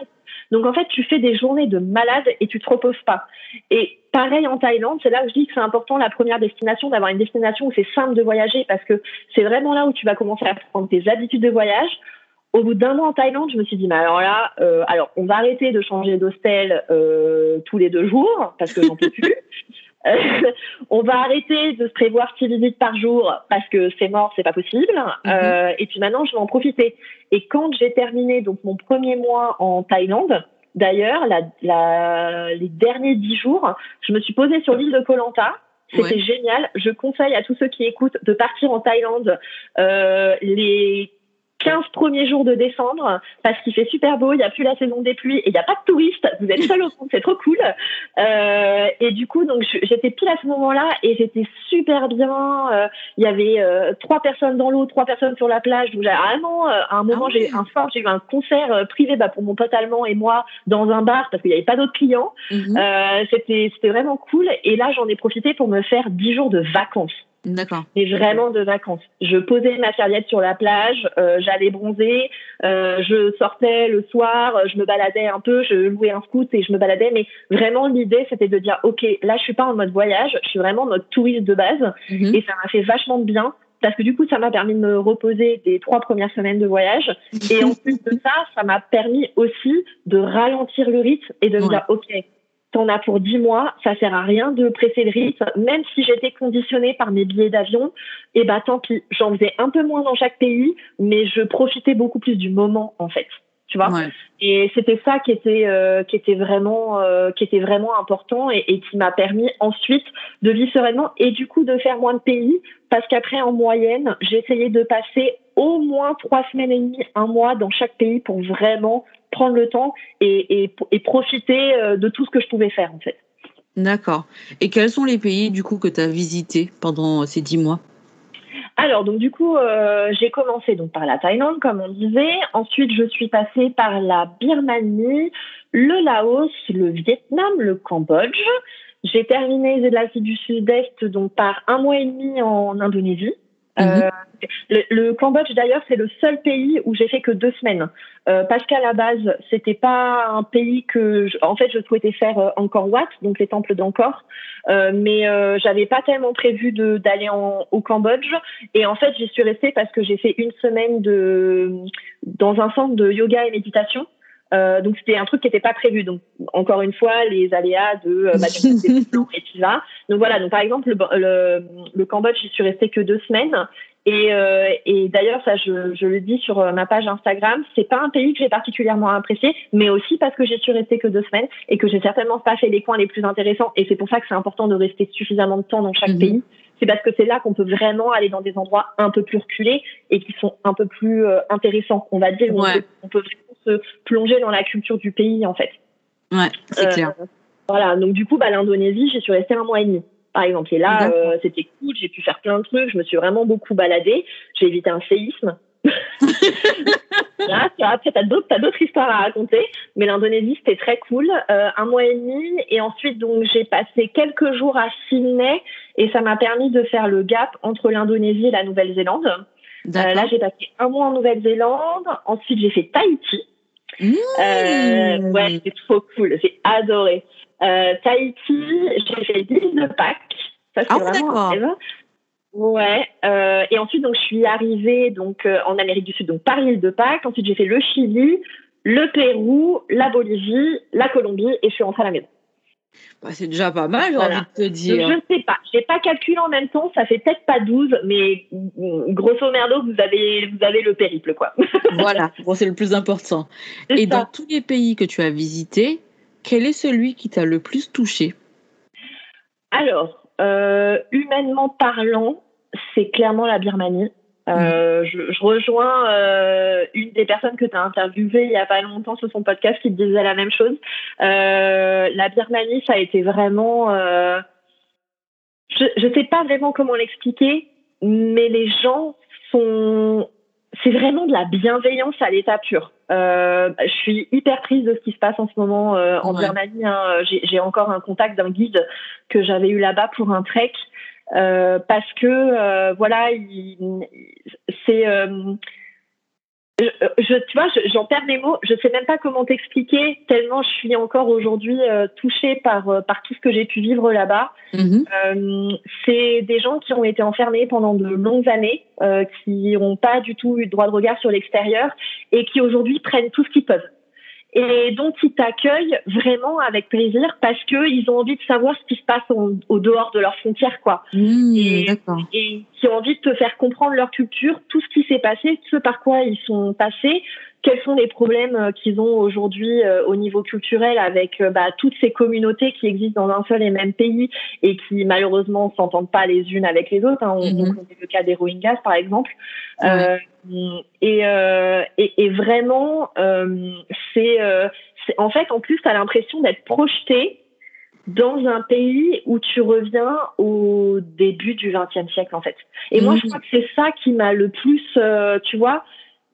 Donc en fait tu fais des journées de malade et tu te reposes pas. Et pareil en Thaïlande, c'est là où je dis que c'est important la première destination d'avoir une destination où c'est simple de voyager parce que c'est vraiment là où tu vas commencer à prendre tes habitudes de voyage. Au bout d'un mois en Thaïlande, je me suis dit, mais alors là, euh, alors on va arrêter de changer d'hostel euh, tous les deux jours parce que j'en peux plus. Euh, on va arrêter de se prévoir six visites par jour parce que c'est mort, c'est pas possible. Euh, et puis maintenant, je vais en profiter. Et quand j'ai terminé donc mon premier mois en Thaïlande, d'ailleurs, la, la, les derniers dix jours, je me suis posée sur l'île de Koh Lanta. C'était Ouais. génial. Je conseille à tous ceux qui écoutent de partir en Thaïlande euh, les 15 premiers jours de décembre parce qu'il fait super beau, il n'y a plus la saison des pluies et il n'y a pas de touristes. Vous êtes seul au monde, c'est trop cool. Euh, et du coup, donc j'étais pile à ce moment-là et j'étais super bien. Euh, Il y avait euh, trois personnes dans l'eau, trois personnes sur la plage. Donc vraiment, euh, à un moment, Ah ouais. j'ai un soir, j'ai eu un concert euh, privé bah, pour mon pote allemand et moi dans un bar parce qu'il n'y avait pas d'autres clients. Euh, c'était c'était vraiment cool. Et là, j'en ai profité pour me faire dix jours de vacances D'accord. mais vraiment de vacances. Je posais ma serviette sur la plage, euh, j'allais bronzer, euh, je sortais le soir, euh, je me baladais un peu, je louais un scout et je me baladais, mais vraiment l'idée c'était de dire ok, là je suis pas en mode voyage, je suis vraiment en mode touriste de base Mhm. et ça m'a fait vachement de bien parce que du coup ça m'a permis de me reposer des trois premières semaines de voyage et en plus de ça, ça m'a permis aussi de ralentir le rythme et de me dire ok, t'en as pour 10 mois, ça sert à rien de presser le rythme, même si j'étais conditionnée par mes billets d'avion, et bah tant pis, j'en faisais un peu moins dans chaque pays, mais je profitais beaucoup plus du moment en fait. Tu vois? Ouais. et c'était ça qui était euh, qui était vraiment euh, qui était vraiment important et, et qui m'a permis ensuite de vivre sereinement et du coup de faire moins de pays parce qu'après en moyenne essayé de passer au moins trois semaines et demie un mois dans chaque pays pour vraiment prendre le temps et, et, et profiter euh, de tout ce que je pouvais faire en fait. D'accord. Et quels sont les pays du coup que tu as visités pendant ces dix mois? Alors, donc du coup, euh, j'ai commencé donc par la Thaïlande, comme on disait. Ensuite, je suis passée par la Birmanie, le Laos, le Vietnam, le Cambodge. J'ai terminé l'Asie du Sud-Est donc par un mois et demi en Indonésie. Euh, le, Cambodge d'ailleurs c'est le seul pays où j'ai fait que deux semaines. Euh, parce qu'à la base c'était pas un pays que je- en fait je souhaitais faire euh, Angkor Wat donc les temples d'Angkor. Euh, mais euh, j'avais pas tellement prévu d'aller au Cambodge. Et en fait j'y suis restée parce que j'ai fait une semaine de dans un centre de yoga et méditation euh, donc c'était un truc qui n'était pas prévu. Donc encore une fois, les aléas de euh, bah, des plans et tu vas. Donc voilà. Donc par exemple le, le, le Cambodge, j'y suis restée que deux semaines. Et, euh, et d'ailleurs ça, je, je le dis sur euh, ma page Instagram, c'est pas un pays que j'ai particulièrement apprécié, mais aussi parce que j'y suis restée que deux semaines et que j'ai certainement pas fait les coins les plus intéressants. Et c'est pour ça que c'est important de rester suffisamment de temps dans chaque Mhm. pays. C'est parce que c'est là qu'on peut vraiment aller dans des endroits un peu plus reculés et qui sont un peu plus euh, intéressants, on va dire. On, Ouais. peut, on peut vraiment se plonger dans la culture du pays, en fait. Ouais, c'est Euh, clair. Voilà, donc du coup, bah, l'Indonésie, j'y suis restée un mois et demi, par exemple. Et là, euh, c'était cool, j'ai pu faire plein de trucs, je me suis vraiment beaucoup baladée, j'ai évité un séisme. Là, après, t'as d'autres, t'as d'autres histoires à raconter, mais l'Indonésie, c'était très cool. Euh, un mois et demi, et ensuite, donc, j'ai passé quelques jours à Sydney, et ça m'a permis de faire le gap entre l'Indonésie et la Nouvelle-Zélande. Euh, là, j'ai passé un mois en Nouvelle-Zélande. Ensuite, j'ai fait Tahiti. Mmh. Euh, ouais, c'est trop cool. J'ai adoré. Euh, Tahiti, j'ai fait l'île de Pâques. Ça, c'est Ah vraiment un. Ouais. Euh, et ensuite, donc, je suis arrivée donc euh, en Amérique du Sud, donc par l'île de Pâques. Ensuite, j'ai fait le Chili, le Pérou, la Bolivie, la Colombie, et je suis rentrée à la maison. Bah, c'est déjà pas mal, j'ai Voilà. envie de te Donc, dire. je ne sais pas. Je n'ai pas calculé en même temps. Ça fait peut-être pas 12, mais grosso merdo, vous avez, vous avez le périple, quoi. Voilà, bon, c'est le plus important. Et ça. dans tous les pays que tu as visités, quel est celui qui t'a le plus touché? Alors, euh, humainement parlant, c'est clairement la Birmanie. Euh, je, je rejoins euh, une des personnes que tu as interviewées il y a pas longtemps sur son podcast qui te disait la même chose. Euh, la Birmanie, ça a été vraiment... euh, je ne sais pas vraiment comment l'expliquer, mais les gens sont... C'est vraiment de la bienveillance à l'état pur. Euh, je suis hyper prise de ce qui se passe en ce moment euh, en Ouais. Birmanie. hein. J'ai j'ai encore un contact d'un guide que j'avais eu là-bas pour un trek euh, parce que euh, voilà, il- c'est euh, je, je- tu vois, je- j'en perds mes mots. Je sais même pas comment t'expliquer tellement je suis encore aujourd'hui euh, touchée par euh, par tout ce que j'ai pu vivre là-bas. Mhm. Euh, c'est des gens qui ont été enfermés pendant de longues années, euh, qui n'ont pas du tout eu de droit de regard sur l'extérieur et qui aujourd'hui prennent tout ce qu'ils peuvent. Et donc ils t'accueillent vraiment avec plaisir parce que ils ont envie de savoir ce qui se passe au, au dehors de leurs frontières, quoi. Mmh, Et-. Et qui ont envie de te faire comprendre leur culture, tout ce qui s'est passé, ce par quoi ils sont passés, quels sont les problèmes euh, qu'ils ont aujourd'hui euh, au niveau culturel avec euh, bah, toutes ces communautés qui existent dans un seul et même pays et qui malheureusement s'entendent pas les unes avec les autres. hein. On, on connaît le cas des Rohingyas par exemple. Ouais. Euh, et, euh, et, et vraiment, euh, c'est euh, en fait en plus tu as l'impression d'être projeté dans un pays où tu reviens au début du XXe siècle en fait. Et moi, je Mhm. crois que c'est ça qui m'a le plus, euh, tu vois,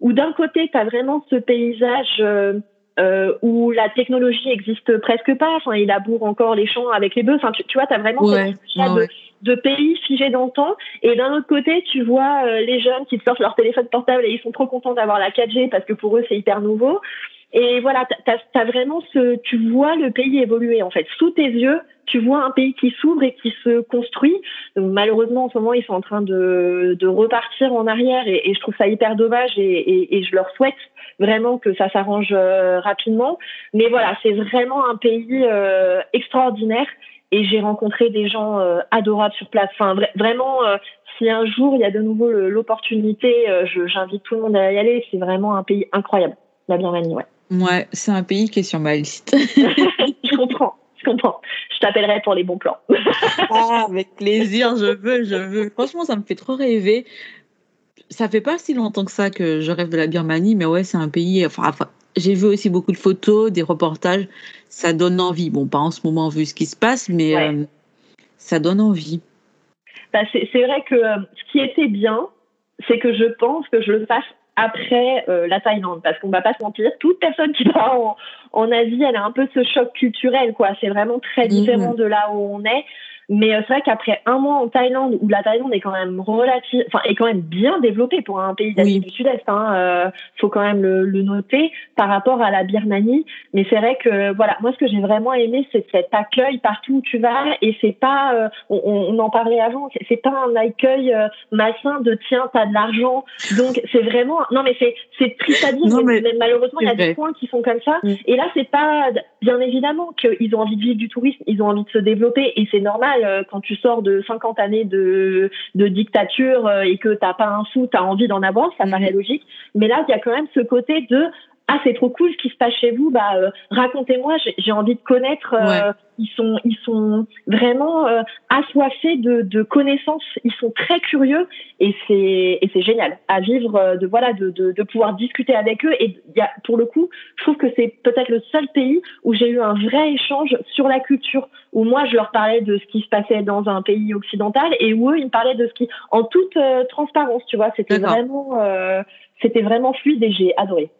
où d'un côté, tu as vraiment ce paysage euh, euh, où la technologie existe presque pas. Enfin, il laboure encore les champs avec les bœufs. Enfin, tu, tu vois, tu as vraiment Ouais, ouais, ouais. de, de pays figé dans le temps. Et d'un autre côté, tu vois euh, les jeunes qui te sortent leur téléphone portable et ils sont trop contents d'avoir la 4G parce que pour eux, c'est hyper nouveau. Et voilà, t'as as, vraiment ce, tu vois le pays évoluer en fait sous tes yeux. Tu vois un pays qui s'ouvre et qui se construit. Malheureusement, en ce moment, ils sont en train de, de repartir en arrière et, je trouve ça hyper dommage et, et, et je leur souhaite vraiment que ça s'arrange euh, rapidement. Mais voilà, c'est vraiment un pays euh, extraordinaire et j'ai rencontré des gens euh, adorables sur place. Enfin, vra- vraiment, euh, si un jour il y a de nouveau l'opportunité, euh, j'invite tout le monde à y aller. C'est vraiment un pays incroyable, la Birmanie, ouais. Ouais, c'est un pays qui est sur ma liste. je comprends, je comprends. Je t'appellerai pour les bons plans. Ah, avec plaisir, je veux, je veux. Franchement, ça me fait trop rêver. Ça fait pas si longtemps que ça que je rêve de la Birmanie, mais ouais, c'est un pays. Enfin, j'ai vu aussi beaucoup de photos, des reportages. Ça donne envie. Bon, pas en ce moment vu ce qui se passe, mais Ouais. euh, ça donne envie. Bah, c'est c'est vrai que euh, ce qui était bien, c'est que je pense que je le fasse après euh, la Thaïlande, parce qu'on va pas se mentir, toute personne qui va en, en Asie, elle a un peu ce choc culturel, quoi. C'est vraiment très différent de là où on est. Mais euh, c'est vrai qu'après un mois en Thaïlande, où la Thaïlande est quand même relative, enfin est quand même bien développée pour un pays d'Asie Oui. du Sud-Est, hein, euh, faut quand même le, le noter par rapport à la Birmanie. Mais c'est vrai que voilà, moi ce que j'ai vraiment aimé, c'est cet accueil partout où tu vas, et c'est pas, euh, on, on en parlait avant, c'est- pas un accueil euh, malsain de tiens t'as de l'argent, donc c'est vraiment, non mais c'est c'est triste à dire, Non, mais, mais mais malheureusement il y a vrai. des coins qui sont comme ça. Mm. Et là c'est pas, bien évidemment qu'ils ont envie de vivre du tourisme, ils ont envie de se développer, et c'est normal euh, quand tu sors de 50 années de de dictature euh, et que t'as pas un sou, t'as envie d'en avoir, ça Mhm. paraît logique. Mais là, il y a quand même ce côté de ah c'est trop cool ce qui se passe chez vous, bah euh, racontez-moi, j'ai- envie de connaître. euh, Ils sont ils sont vraiment euh, assoiffés de, de connaissances, ils sont très curieux et c'est et c'est génial à vivre de voilà de, de de pouvoir discuter avec eux. Et y a pour le coup, je trouve que c'est peut-être le seul pays où j'ai eu un vrai échange sur la culture où moi je leur parlais de ce qui se passait dans un pays occidental et où eux ils me parlaient de ce qui en toute euh, transparence, tu vois, c'était vraiment euh, c'était vraiment fluide et j'ai adoré.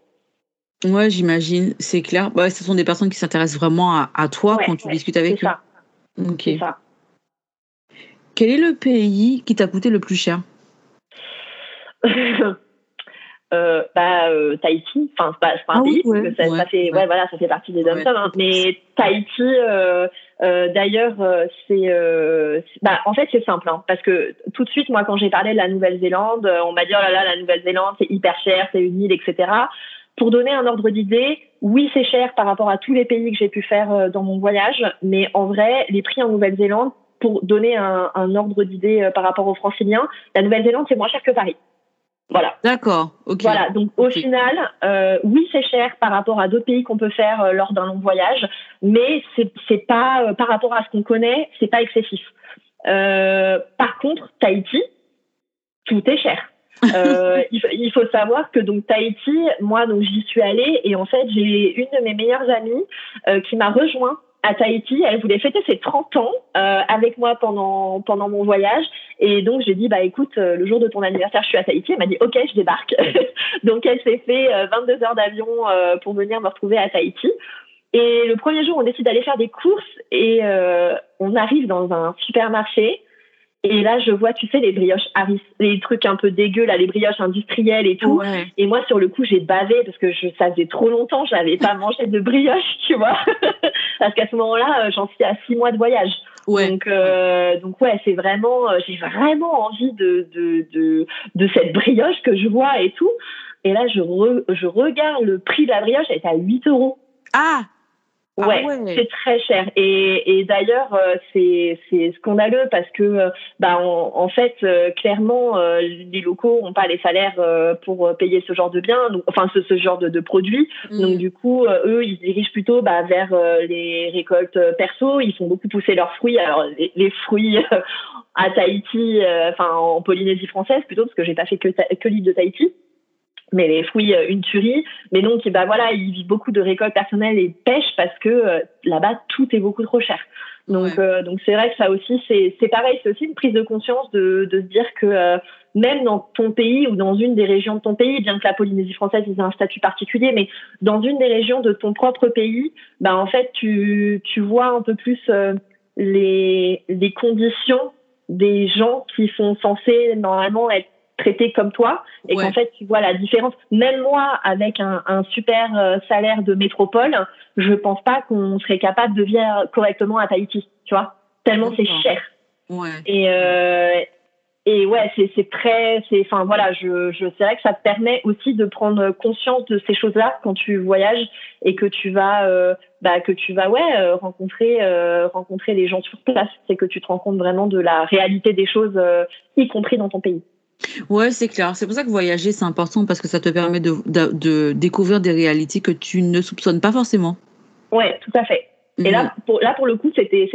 Ouais, j'imagine, c'est clair. Bah, ce sont des personnes qui s'intéressent vraiment à, à toi Ouais, quand tu ouais, discutes avec eux. ça, Ok. ça. Quel est le pays qui t'a coûté le plus cher? Euh, bah euh, Tahiti enfin c'est pas, pas un Ah oui, pays parce ouais, que ça, ouais, ça fait ouais. ouais voilà ça fait partie des dom Ouais. hein, mais Tahiti euh, d'ailleurs c'est bah en fait c'est simple hein, parce que tout de suite moi quand j'ai parlé de la Nouvelle-Zélande on m'a dit oh là là la Nouvelle-Zélande c'est hyper cher c'est une île etc pour donner un ordre d'idée, oui, c'est cher par rapport à tous les pays que j'ai pu faire euh, dans mon voyage, mais en vrai, les prix en Nouvelle-Zélande, pour donner un, un ordre d'idée euh, par rapport aux franciliens, la Nouvelle-Zélande, c'est moins cher que Paris. Voilà. D'accord, ok. Voilà, donc au final, euh, oui, c'est cher par rapport à d'autres pays qu'on peut faire euh, lors d'un long voyage, mais c'est pas euh, par rapport à ce qu'on connaît, c'est pas excessif. Euh, par contre, Tahiti, tout est cher. Euh, il, faut, savoir que donc Tahiti, moi donc j'y suis allée et en fait j'ai une de mes meilleures amies euh, qui m'a rejoint à Tahiti. Elle voulait fêter ses 30 ans euh, avec moi pendant pendant mon voyage et donc j'ai dit bah écoute euh, le jour de ton anniversaire je suis à Tahiti. Elle m'a dit ok je débarque. donc elle s'est fait euh, 22 heures d'avion euh, pour venir me retrouver à Tahiti. Et le premier jour on décide d'aller faire des courses et euh, on arrive dans un supermarché. Et là, je vois, tu sais, les brioches Harris, les trucs un peu dégueux, là, les brioches industrielles et tout. Ouais. Et moi, sur le coup, j'ai bavé parce que je, ça faisait trop longtemps, je n'avais pas mangé de brioche, tu vois. parce qu'à ce moment-là, euh, j'en suis à six mois de voyage. Ouais. Donc, euh, donc ouais, c'est vraiment, euh, j'ai vraiment envie de, de, de, de cette brioche que je vois et tout. Et là, je, re- je regarde le prix de la brioche, elle est à 8 euros. Ah, Ah Ouais, c'est très cher. Et, et d'ailleurs, euh, c'est c'est scandaleux parce que, euh, bah, en, en fait, euh, clairement, euh, les locaux n'ont pas les salaires euh, pour payer ce genre de biens, donc, enfin ce, ce genre de, de produits. Donc Mm. du coup, eux, ils se dirigent plutôt bah, vers euh, les récoltes perso. Ils font beaucoup pousser leurs fruits. Alors les, les fruits à Tahiti, euh, enfin en Polynésie française plutôt, parce que j'ai pas fait que, que l'île de Tahiti. Mais les fruits, euh, une tuerie. Mais donc, bah voilà, ils vivent beaucoup de récoltes personnelles et de pêche parce que euh, là-bas, tout est beaucoup trop cher. Donc, Ouais. euh, donc c'est vrai que ça aussi, c'est c'est pareil, c'est aussi une prise de conscience de, de se dire que euh, même dans ton pays ou dans une des régions de ton pays, bien que la Polynésie française ait un statut particulier, mais dans une des régions de ton propre pays, bah en fait, tu, tu vois un peu plus euh, les, les conditions des gens qui sont censés normalement être traités comme toi et Ouais. qu'en fait tu vois la différence. Même moi avec un, un super euh, salaire de métropole je pense pas qu'on serait capable de vivre correctement à Tahiti tu vois. Tellement c'est cher. Ouais. et euh, et ouais c'est c'est très c'est enfin voilà je je c'est vrai que ça te permet aussi de prendre conscience de ces choses là quand tu voyages et que tu vas euh, bah que tu vas ouais euh, rencontrer euh, rencontrer les gens sur place. C'est que tu te rends compte vraiment de la réalité des choses euh, y compris dans ton pays Ouais, c'est clair. C'est pour ça que voyager, c'est important parce que ça te permet de, découvrir des réalités que tu ne soupçonnes pas forcément. ouais tout à fait Et là, pour, là, pour le coup, c'était,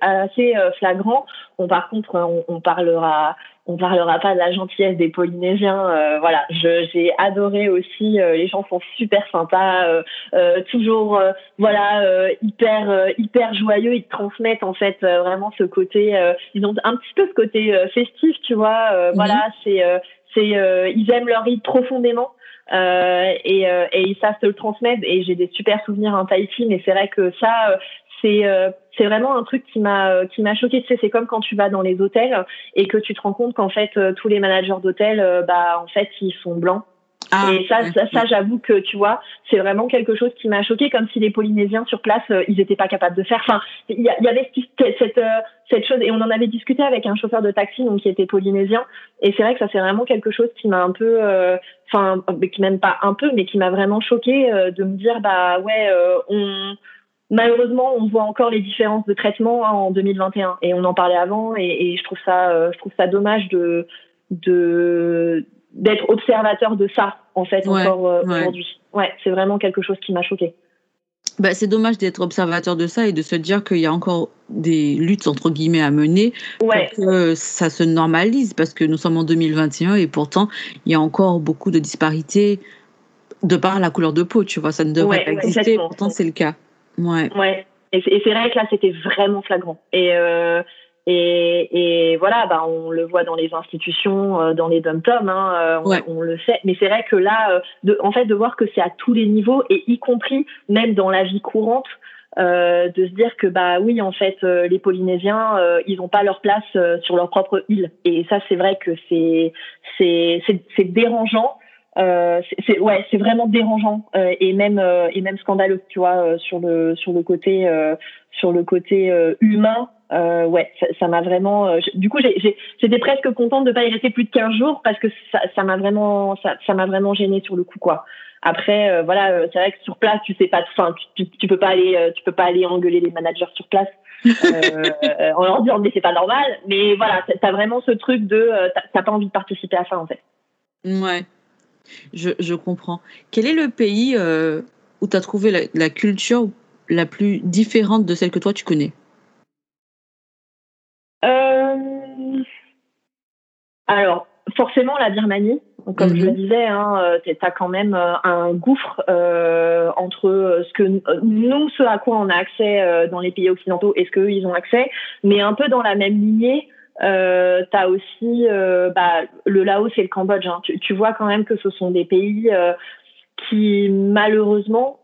assez euh, flagrant. Bon, par contre, on, on parlera, on parlera pas de la gentillesse des Polynésiens. euh, voilà, j'ai adoré aussi. euh, les gens sont super sympas, euh, euh, toujours, euh, voilà, euh, hyper, euh, hyper joyeux. Ils te transmettent en fait euh, vraiment ce côté. euh, ils ont un petit peu ce côté euh, festif, tu vois. euh, Mhm. Voilà, c'est, euh, c'est, euh, ils aiment leur île profondément. Euh, et, euh, et ils savent te le transmettre et j'ai des super souvenirs en Tahiti mais c'est vrai que ça euh, c'est vraiment un truc qui m'a qui m'a choqué tu sais c'est comme quand tu vas dans les hôtels et que tu te rends compte qu'en fait tous les managers d'hôtels bah en fait ils sont blancs Ah, et ça, ouais. ça, ça, j'avoue que tu vois, c'est vraiment quelque chose qui m'a choqué, comme si les Polynésiens sur place, euh, ils n'étaient pas capables de faire. Enfin, il y, avait cette, cette, euh, cette chose, et on en avait discuté avec un chauffeur de taxi, donc qui était polynésien, et c'est vrai que ça, c'est vraiment quelque chose qui m'a un peu, euh, enfin, euh, qui même pas un peu, mais qui m'a vraiment choqué euh, de me dire, bah ouais, euh, on malheureusement, on voit encore les différences de traitement hein, en 2021, et on en parlait avant, et, et je trouve ça, euh, je trouve ça dommage de de d'être observateur de ça en fait Ouais, encore euh, ouais. aujourd'hui. Ouais, c'est vraiment quelque chose qui m'a choqué. Bah, c'est dommage d'être observateur de ça et de se dire qu'il y a encore des luttes entre guillemets à mener Ouais, pour que ça se normalise parce que nous sommes en 2021 et pourtant il y a encore beaucoup de disparités de par la couleur de peau, tu vois, ça ne devrait Ouais, pas exister, pourtant c'est le cas. Ouais. ouais. Et c'est et c'est vrai que là c'était vraiment flagrant. Et euh, et, et voilà, bah on le voit dans les institutions, euh, dans les dom-toms, hein, euh, on, Ouais. on le sait. Mais c'est vrai que là, euh, de, en fait, de voir que c'est à tous les niveaux et y compris même dans la vie courante, euh, de se dire que bah oui, en fait, euh, les Polynésiens, euh, ils n'ont pas leur place euh, sur leur propre île. Et ça, c'est vrai que c'est c'est c'est dérangeant. Euh, c'est c'est- ouais, c'est vraiment dérangeant euh, et même euh, et même scandaleux, tu vois, euh, sur le sur le côté euh, sur le côté euh, humain. Euh, ouais, ça m'a vraiment. euh, du coup, j'étais presque contente de pas y rester plus de 15 jours parce que ça m'a vraiment, ça m'a vraiment gênée sur le coup, quoi. Après, euh, voilà, c'est vrai que sur place, tu sais pas, enfin, tu, tu, tu peux pas aller, tu peux pas aller engueuler les managers sur place en leur disant mais c'est pas normal. Mais voilà, t'as- t'as vraiment ce truc de, t'as- t'as pas envie de participer à ça en fait. Ouais, je, comprends. Quel est le pays où tu as trouvé la culture la plus différente de celle que toi tu connais? Alors, forcément, la Birmanie. Donc, Comme Mhm. je le disais, hein, euh, t'as quand même euh, un gouffre euh, entre ce que nous, ce à quoi on a accès euh, dans les pays occidentaux et ce qu'eux, ils ont accès. Mais un peu dans la même lignée, euh, t'as aussi euh, bah, le Laos et le Cambodge. hein. Tu, tu vois quand même que ce sont des pays qui, malheureusement,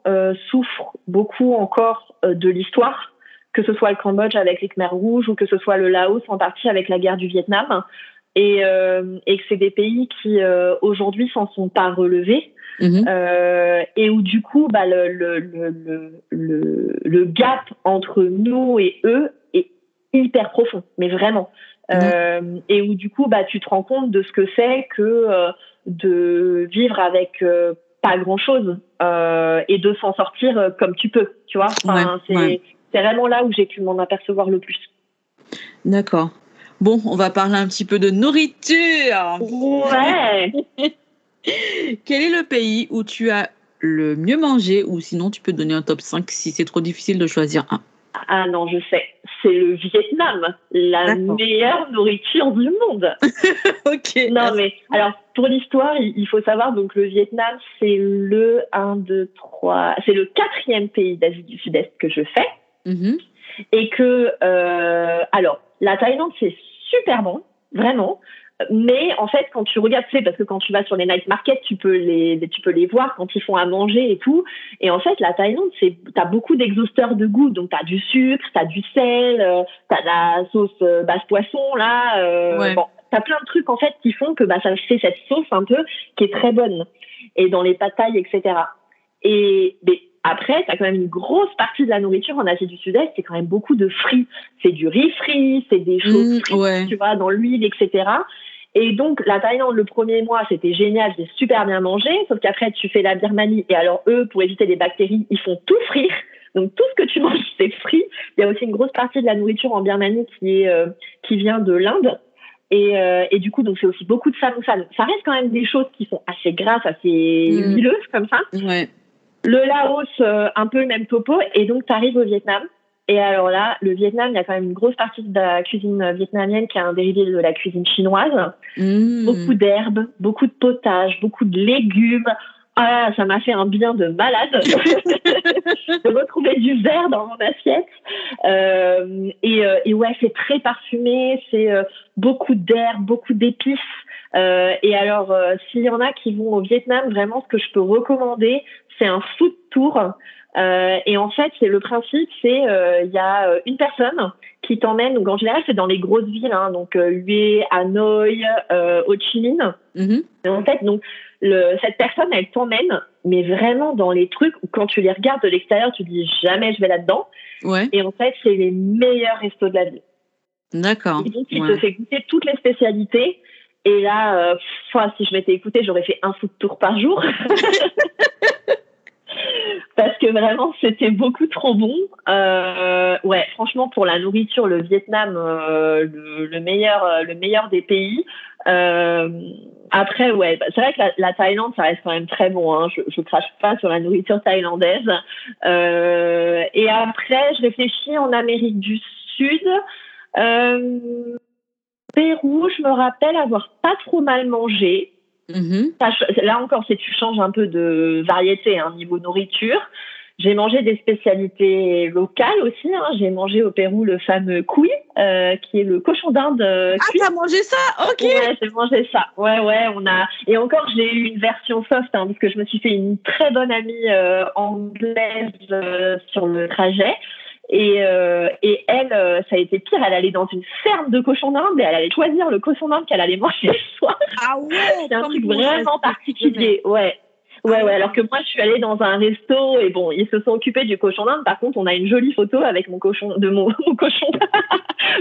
souffrent beaucoup encore de l'histoire que ce soit le Cambodge avec les Khmers rouges ou que ce soit le Laos en partie avec la guerre du Vietnam, et, euh, et que c'est des pays qui euh, aujourd'hui s'en sont pas relevés, Mhm. euh, et où du coup bah, le, le, le, le, le, gap entre nous et eux est hyper profond, mais vraiment. Euh, et où du coup bah, tu te rends compte de ce que c'est que euh, de vivre avec euh, pas grand chose euh, et de s'en sortir euh, comme tu peux, tu vois. Enfin, Ouais, c'est ouais. C'est vraiment là où j'ai pu m'en apercevoir le plus. D'accord. Bon, on va parler un petit peu de nourriture. Ouais. Quel est le pays où tu as le mieux mangé ou sinon tu peux donner un top 5 si c'est trop difficile de choisir un? Ah non, je sais. C'est le Vietnam, la meilleure nourriture du monde. Ok. Non, mais alors pour l'histoire, il il faut savoir donc le Vietnam, c'est le 1, 2, 3, c'est le quatrième pays d'Asie du Sud-Est que je fais. Mhm. et que euh, alors la Thaïlande c'est super bon vraiment. Mais en fait quand tu regardes c'est parce que quand tu vas sur les night markets tu peux les tu peux les voir quand ils font à manger et tout. Et en fait la Thaïlande c'est t'as beaucoup d'exhausteurs de goût. Donc t'as du sucre t'as du sel euh, t'as de la sauce euh, basse poisson là euh, Ouais. bon. T'as plein de trucs en fait qui font que bah ça fait cette sauce un peu qui est très bonne. Et dans les patailles etc et mais après, tu as quand même une grosse partie de la nourriture en Asie du Sud-Est, c'est quand même beaucoup de frits. C'est du riz frit, c'est des choses Mm, frites, ouais. tu vois, dans l'huile, etc. Et donc, la Thaïlande, le premier mois, c'était génial, j'ai super bien mangé, sauf qu'après, tu fais la Birmanie, et alors eux, pour éviter les bactéries, ils font tout frire. Donc, tout ce que tu manges, c'est frit. Il y a aussi une grosse partie de la nourriture en Birmanie qui, est, euh, qui vient de l'Inde. Et, euh, et du coup, donc c'est aussi beaucoup de samoussam. Ça reste quand même des choses qui sont assez grasses, assez Mm. huileuses comme ça. Ouais. Le Laos, euh, un peu le même topo. Et donc, tu arrives au Vietnam. Et alors là, le Vietnam, il y a quand même une grosse partie de la cuisine vietnamienne qui est un dérivé de la cuisine chinoise. Mm. Beaucoup d'herbes, beaucoup de potages, beaucoup de légumes. Ah, ça m'a fait un bien de malade de retrouver du vert dans mon assiette. Euh, et, euh, et ouais, c'est très parfumé, c'est euh, beaucoup d'herbes, beaucoup d'épices. Euh, et alors, euh, s'il y en a qui vont au Vietnam, vraiment, ce que je peux recommander, c'est un food tour. Euh, et en fait, c'est le principe, c'est euh, il y a euh, une personne qui t'emmène. Donc en général, c'est dans les grosses villes, hein, donc Hue, Hanoï, Ho Chi Minh. Mhm. Et en fait, donc le, cette personne, elle t'emmène, mais vraiment dans les trucs où quand tu les regardes de l'extérieur, tu dis jamais je vais là-dedans. Ouais. Et en fait, c'est les meilleurs restos de la ville. D'accord. Et donc, il Ouais. te fait goûter toutes les spécialités. Et là, euh, pff, si je m'étais écoutée, j'aurais fait un food tour par jour. Parce que vraiment, c'était beaucoup trop bon. Euh, ouais, franchement, pour la nourriture, le Vietnam, euh, le, le meilleur, euh, le meilleur des pays. Euh, après, ouais, bah, c'est vrai que la, la Thaïlande, ça reste quand même très bon. Hein. Je, je crache pas sur la nourriture thaïlandaise. Euh, et après, je réfléchis en Amérique du Sud. Euh, Pérou, je me rappelle avoir pas trop mal mangé. Mhm. Je- Là encore, si tu changes un peu de variété hein, niveau nourriture. J'ai mangé des spécialités locales aussi. hein. J'ai mangé au Pérou le fameux cuy, euh, qui est le cochon d'Inde euh, Ah, t'as mangé ça? Ok. Ouais, j'ai mangé ça. Ouais, ouais, on a. Et encore, j'ai eu une version soft, hein, parce que je me suis fait une très bonne amie euh, anglaise euh, sur le trajet. Et, euh, et elle, euh, ça a été pire. Elle allait dans une ferme de cochons d'Inde et elle allait choisir le cochon d'Inde qu'elle allait manger le soir. Ah ouais C'est un truc vraiment particulier. Ouais. Ouais, ouais, alors que moi, je suis allée dans un resto et bon, ils se sont occupés du cochon d'Inde. Par contre, on a une jolie photo avec mon cochon, de mon, mon cochon,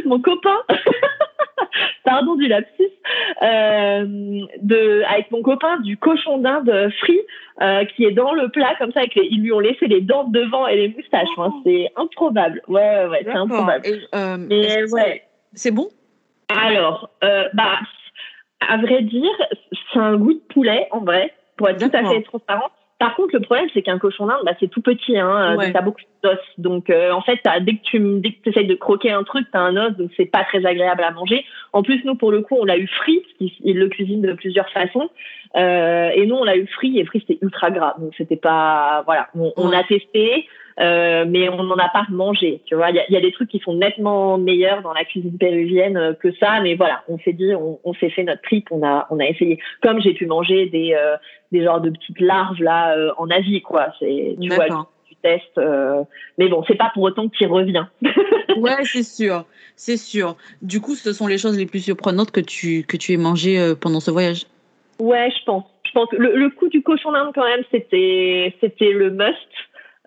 mon copain. Pardon du lapsus. Euh, de, avec mon copain du cochon d'Inde frit, euh, qui est dans le plat comme ça, avec les, ils lui ont laissé les dents devant et les moustaches. Enfin, c'est improbable. Ouais, ouais, ouais, c'est improbable. Et, euh, Mais ouais. C'est bon? Alors, euh, bah, à vrai dire, c'est un goût de poulet, en vrai, pour être tout à fait transparent. Par contre, le problème, c'est qu'un cochon d'Inde, bah, c'est tout petit, hein, Ouais. euh, t'as beaucoup d'os. Donc, euh, en fait, dès que tu dès que essayes de croquer un truc, t'as un os, donc c'est pas très agréable à manger. En plus, nous, pour le coup, on l'a eu frit, parce qu'ils le cuisinent de plusieurs façons. Euh, et nous, on l'a eu frit, et frit, c'était ultra gras. Donc, c'était pas, voilà, on, on a testé. Euh, mais on n'en a pas mangé. Tu vois, il y a, y a des trucs qui sont nettement meilleurs dans la cuisine péruvienne euh, que ça, mais voilà, on s'est dit, on, on s'est fait notre trip, on a, on a essayé. Comme j'ai pu manger des, euh, des genres de petites larves là euh, en Asie, quoi. C'est, tu vois, D'accord. tu testes. euh, mais bon, c'est pas pour autant que tu y reviens. Ouais, c'est sûr, c'est sûr. Du coup, ce sont les choses les plus surprenantes que tu, que tu aies mangées euh, pendant ce voyage? Ouais, je pense. Je pense que le, le coup du cochon d'Inde quand même, c'était, c'était le must.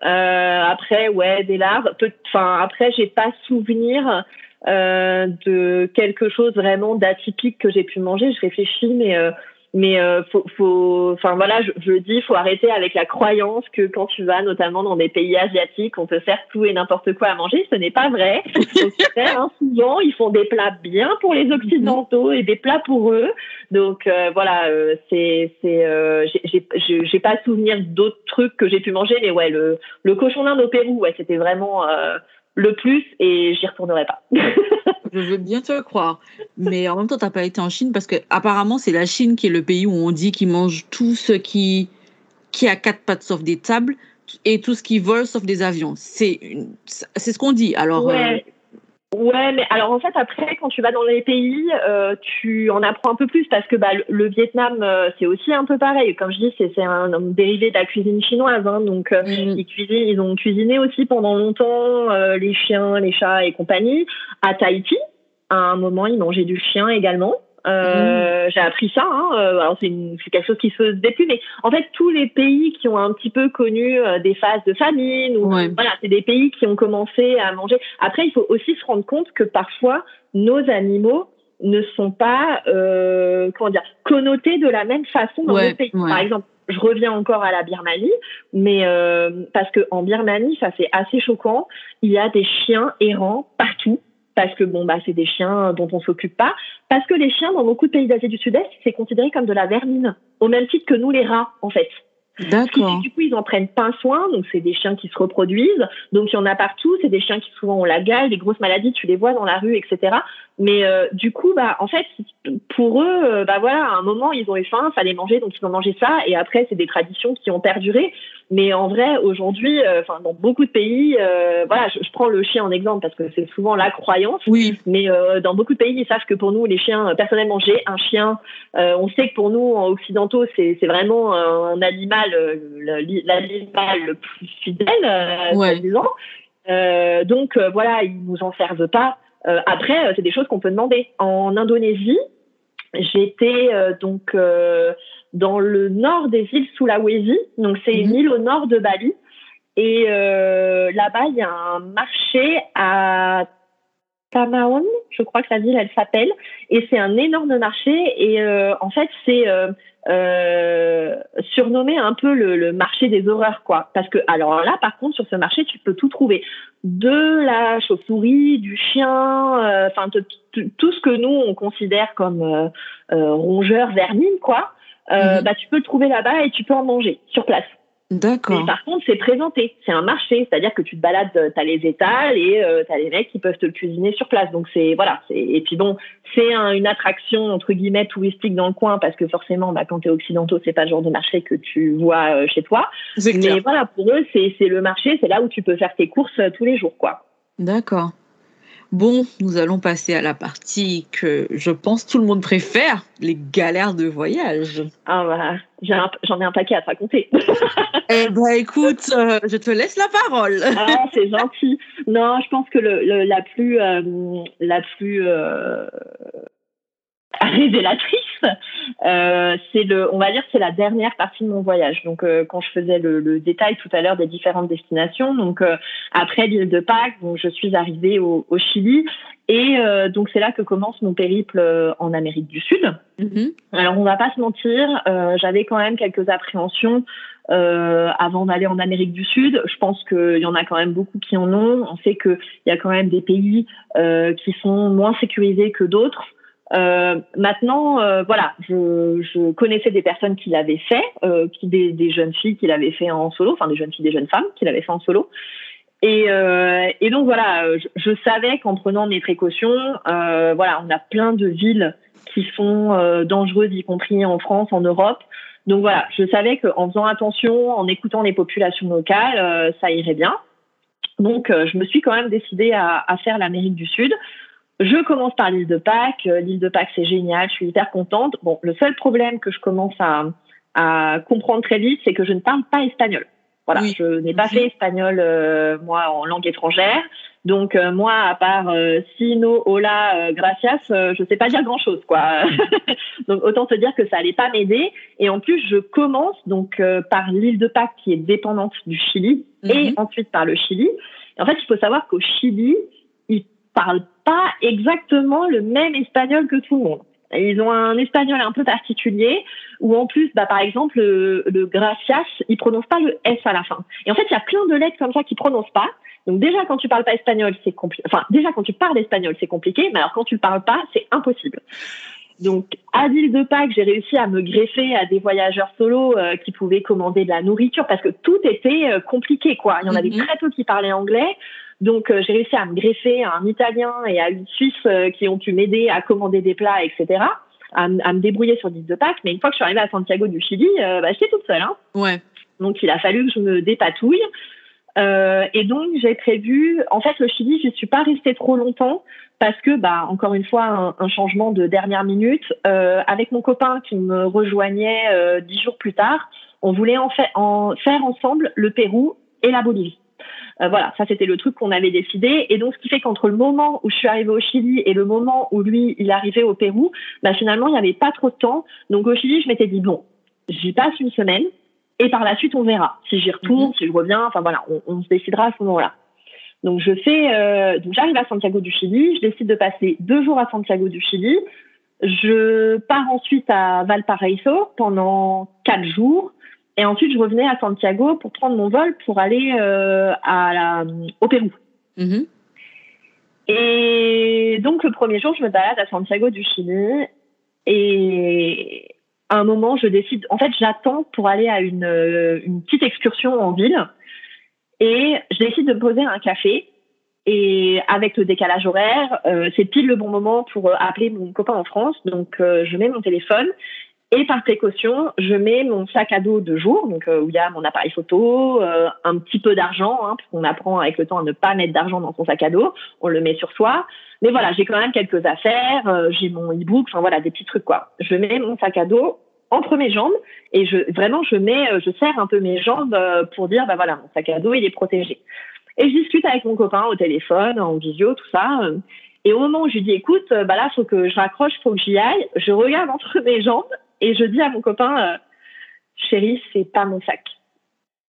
Euh, après, ouais, des larves. Enfin, après, j'ai pas souvenir euh, de quelque chose vraiment d'atypique que j'ai pu manger. Je réfléchis, mais euh, mais euh, faut, faut, enfin voilà, je, je le dis, faut arrêter avec la croyance que quand tu vas, notamment dans des pays asiatiques, on te sert tout et n'importe quoi à manger. Ce n'est pas vrai. Contraire, hein, souvent, ils font des plats bien pour les occidentaux et des plats pour eux. Donc euh, voilà, euh, c'est c'est euh, j'ai- j'ai j'ai- j'ai pas souvenir d'autres trucs que j'ai pu manger, mais ouais le le cochon d'Inde au Pérou, ouais c'était vraiment euh, le plus et j'y retournerai pas. Je veux bien te le croire. Mais en même temps, tu n'as pas été en Chine parce que apparemment, c'est la Chine qui est le pays où on dit qu'ils mangent tout ce qui, qui a quatre pattes sauf des tables et tout ce qui vole sauf des avions. C'est une- c'est ce qu'on dit. Alors, euh, ouais. Mais alors en fait après quand tu vas dans les pays, euh, tu en apprends un peu plus parce que bah, le, Vietnam euh, c'est aussi un peu pareil. Comme je dis, c'est c'est un, un dérivé de la cuisine chinoise, hein, donc euh, ils cuisinent, ils ont cuisiné aussi pendant longtemps euh, les chiens, les chats et compagnie. À Tahiti, à un moment, ils mangeaient du chien également. Euh, J'ai appris ça. Hein. euh, Alors c'est une- c'est quelque chose qui se faisait depuis, mais en fait tous les pays qui ont un petit peu connu euh, des phases de famine ou Ouais. voilà, c'est des pays qui ont commencé à manger. Après, il faut aussi se rendre compte que parfois nos animaux ne sont pas euh, comment dire connotés de la même façon dans Ouais, nos pays. ouais. Par exemple, je reviens encore à la Birmanie, mais euh, parce que en Birmanie, ça c'est assez choquant. Il y a des chiens errants partout. Parce que bon bah c'est des chiens dont on s'occupe pas. Parce que les chiens dans beaucoup de pays d'Asie du Sud-Est c'est considéré comme de la vermine, au même titre que nous les rats en fait. D'accord. Du coup, ils en prennent pas soin, donc c'est des chiens qui se reproduisent. Donc il y en a partout, c'est des chiens qui souvent ont la gale, des grosses maladies, tu les vois dans la rue, etc. Mais euh, du coup, bah en fait, pour eux, euh, bah voilà, à un moment ils ont eu faim, fallait manger, donc ils ont mangé ça. Et après, c'est des traditions qui ont perduré. Mais en vrai, aujourd'hui, euh, enfin dans beaucoup de pays, euh, voilà, je, je prends le chien en exemple parce que c'est souvent la croyance. Oui, Mais euh, dans beaucoup de pays, ils savent que pour nous, les chiens, personnellement, j'ai un chien. Euh, on sait que pour nous, en occidentaux, c'est vraiment un animal, l'animal le plus fidèle, euh, Ouais. Euh, donc euh, voilà, ils nous en servent pas. Euh, après, euh, c'est des choses qu'on peut demander. En Indonésie, j'étais euh, donc euh, dans le nord des îles Sulawesi. Donc c'est une Mhm. île au nord de Bali. Et euh, là-bas, il y a un marché à Tamaon, je crois que la ville, elle s'appelle. Et c'est un énorme marché. Et euh, en fait, c'est euh, euh, surnommé un peu le, le marché des horreurs, quoi. Parce que, alors là, par contre, sur ce marché, tu peux tout trouver. De la chauve-souris, du chien, euh, enfin, tout ce que nous, on considère comme euh, euh, rongeur, vermine, quoi. Euh, Mhm. bah, tu peux le trouver là-bas et tu peux en manger sur place. D'accord. Mais par contre, c'est présenté. C'est un marché, c'est-à-dire que tu te balades, tu as les étals et tu as les mecs qui peuvent te le cuisiner sur place. Donc c'est voilà. c'est- Et puis bon, c'est un- une attraction entre guillemets touristique dans le coin parce que forcément, bah, quand tu es occidentaux, c'est pas le genre de marché que tu vois euh, chez toi. Clair. Mais voilà, pour eux, c'est c'est le marché, c'est là où tu peux faire tes courses euh, tous les jours, quoi. D'accord. Bon, nous allons passer à la partie que je pense tout le monde préfère, les galères de voyage. Ah un- j'en ai un paquet à te raconter. Eh ben écoute, euh, je te laisse la parole. Ah, c'est gentil. Non, je pense que le, le- la plus, euh, la plus, euh, révélatrice. Euh, c'est le, on va dire, c'est la dernière partie de mon voyage. Donc, euh, quand je faisais le, le, détail tout à l'heure des différentes destinations, donc euh, après l'île de Pâques, donc je suis arrivée au, au Chili et euh, donc c'est là que commence mon périple euh, en Amérique du Sud. Mhm. Alors, on va pas se mentir, euh, j'avais quand même quelques appréhensions. avant d'aller en Amérique du Sud, je pense qu'il y en a quand même beaucoup qui en ont. On sait qu'il y a quand même des pays qui sont moins sécurisés que d'autres. Euh, maintenant, euh, voilà, je, je, connaissais des personnes qui l'avaient fait, euh, qui des, des, jeunes filles qui l'avaient fait en solo, enfin des jeunes filles, des jeunes femmes qui l'avaient fait en solo. Et, euh, et donc voilà, je, je savais qu'en prenant mes précautions, euh, voilà, on a plein de villes qui sont dangereuses, y compris en France, en Europe. Donc voilà, je savais qu'en faisant attention, en écoutant les populations locales, ça irait bien. Donc je me suis quand même décidée à, à faire l'Amérique du Sud. Je commence par l'île de Pâques. L'île de Pâques, c'est génial. Je suis hyper contente. Bon, le seul problème que je commence à, à comprendre très vite, c'est que je ne parle pas espagnol. Voilà, oui. je n'ai pas fait espagnol euh, moi en langue étrangère. Donc euh, moi, à part euh, si, no, hola, gracias, je sais pas dire grand chose quoi. donc autant te dire que ça allait pas m'aider. Et en plus, je commence donc par l'île de Pâques qui est dépendante du Chili mm -hmm. et ensuite par le Chili. Et en fait, il faut savoir qu'au Chili, parlent pas exactement le même espagnol que tout le monde. Ils ont un espagnol un peu particulier où en plus, bah, par exemple, le, le gracias, ils prononcent pas le S à la fin. Et en fait, il y a plein de lettres comme ça qu'ils prononcent pas. Donc déjà, quand tu parles pas espagnol, c'est compliqué. Enfin, déjà, quand tu parles espagnol, c'est compliqué. Mais alors, quand tu le parles pas, c'est impossible. Donc, à l'île de Pâques, j'ai réussi à me greffer à des voyageurs solos euh, qui pouvaient commander de la nourriture parce que tout était euh, compliqué, quoi. Il y en avait très peu qui parlaient anglais. Donc, euh, j'ai réussi à me greffer à un Italien et à une Suisse euh, qui ont pu m'aider à commander des plats, etc., à, à, me débrouiller sur l'île de Pâques. Mais une fois que je suis arrivée à Santiago du Chili, euh, bah, j'étais toute seule. Hein. Ouais. Donc, il a fallu que je me dépatouille. Euh, et donc, j'ai prévu. En fait, le Chili, je suis pas restée trop longtemps parce que, bah, encore une fois, un, un changement de dernière minute. Euh, avec mon copain qui me rejoignait dix jours plus tard, on voulait en, fait, en faire ensemble le Pérou et la Bolivie. Euh, voilà, ça c'était le truc qu'on avait décidé. Et donc, ce qui fait qu'entre le moment où je suis arrivée au Chili et le moment où lui, il arrivait au Pérou, bah, finalement, il n'y avait pas trop de temps. Donc, au Chili, je m'étais dit, bon, j'y passe une semaine et par la suite, on verra. Si j'y retourne, mm -hmm. si je reviens, enfin voilà, on, on se décidera à ce moment-là. Donc, je fais, euh, donc j'arrive à Santiago du Chili, je décide de passer deux jours à Santiago du Chili. Je pars ensuite à Valparaiso pendant quatre jours. Et ensuite, je revenais à Santiago pour prendre mon vol pour aller euh, à la, au Pérou. Mm -hmm. Et donc, le premier jour, je me balade à Santiago du Chili. Et à un moment, je décide. En fait, j'attends pour aller à une, une petite excursion en ville. Et je décide de me poser un café. Et avec le décalage horaire, euh, c'est pile le bon moment pour appeler mon copain en France. Donc, euh, je mets mon téléphone et par précaution, je mets mon sac à dos de jour, donc euh, où il y a mon appareil photo, euh, un petit peu d'argent, hein, parce qu'on apprend avec le temps à ne pas mettre d'argent dans son sac à dos, on le met sur soi. Mais voilà, j'ai quand même quelques affaires, euh, j'ai mon e-book, enfin voilà, des petits trucs quoi. Je mets mon sac à dos entre mes jambes et je vraiment je mets, je serre un peu mes jambes pour dire bah voilà, mon sac à dos il est protégé. Et je discute avec mon copain au téléphone, en visio, tout ça. Et au moment où je lui dis écoute, bah là faut que je raccroche, faut que j'y aille, je regarde entre mes jambes et je dis à mon copain, euh, chérie, c'est pas mon sac.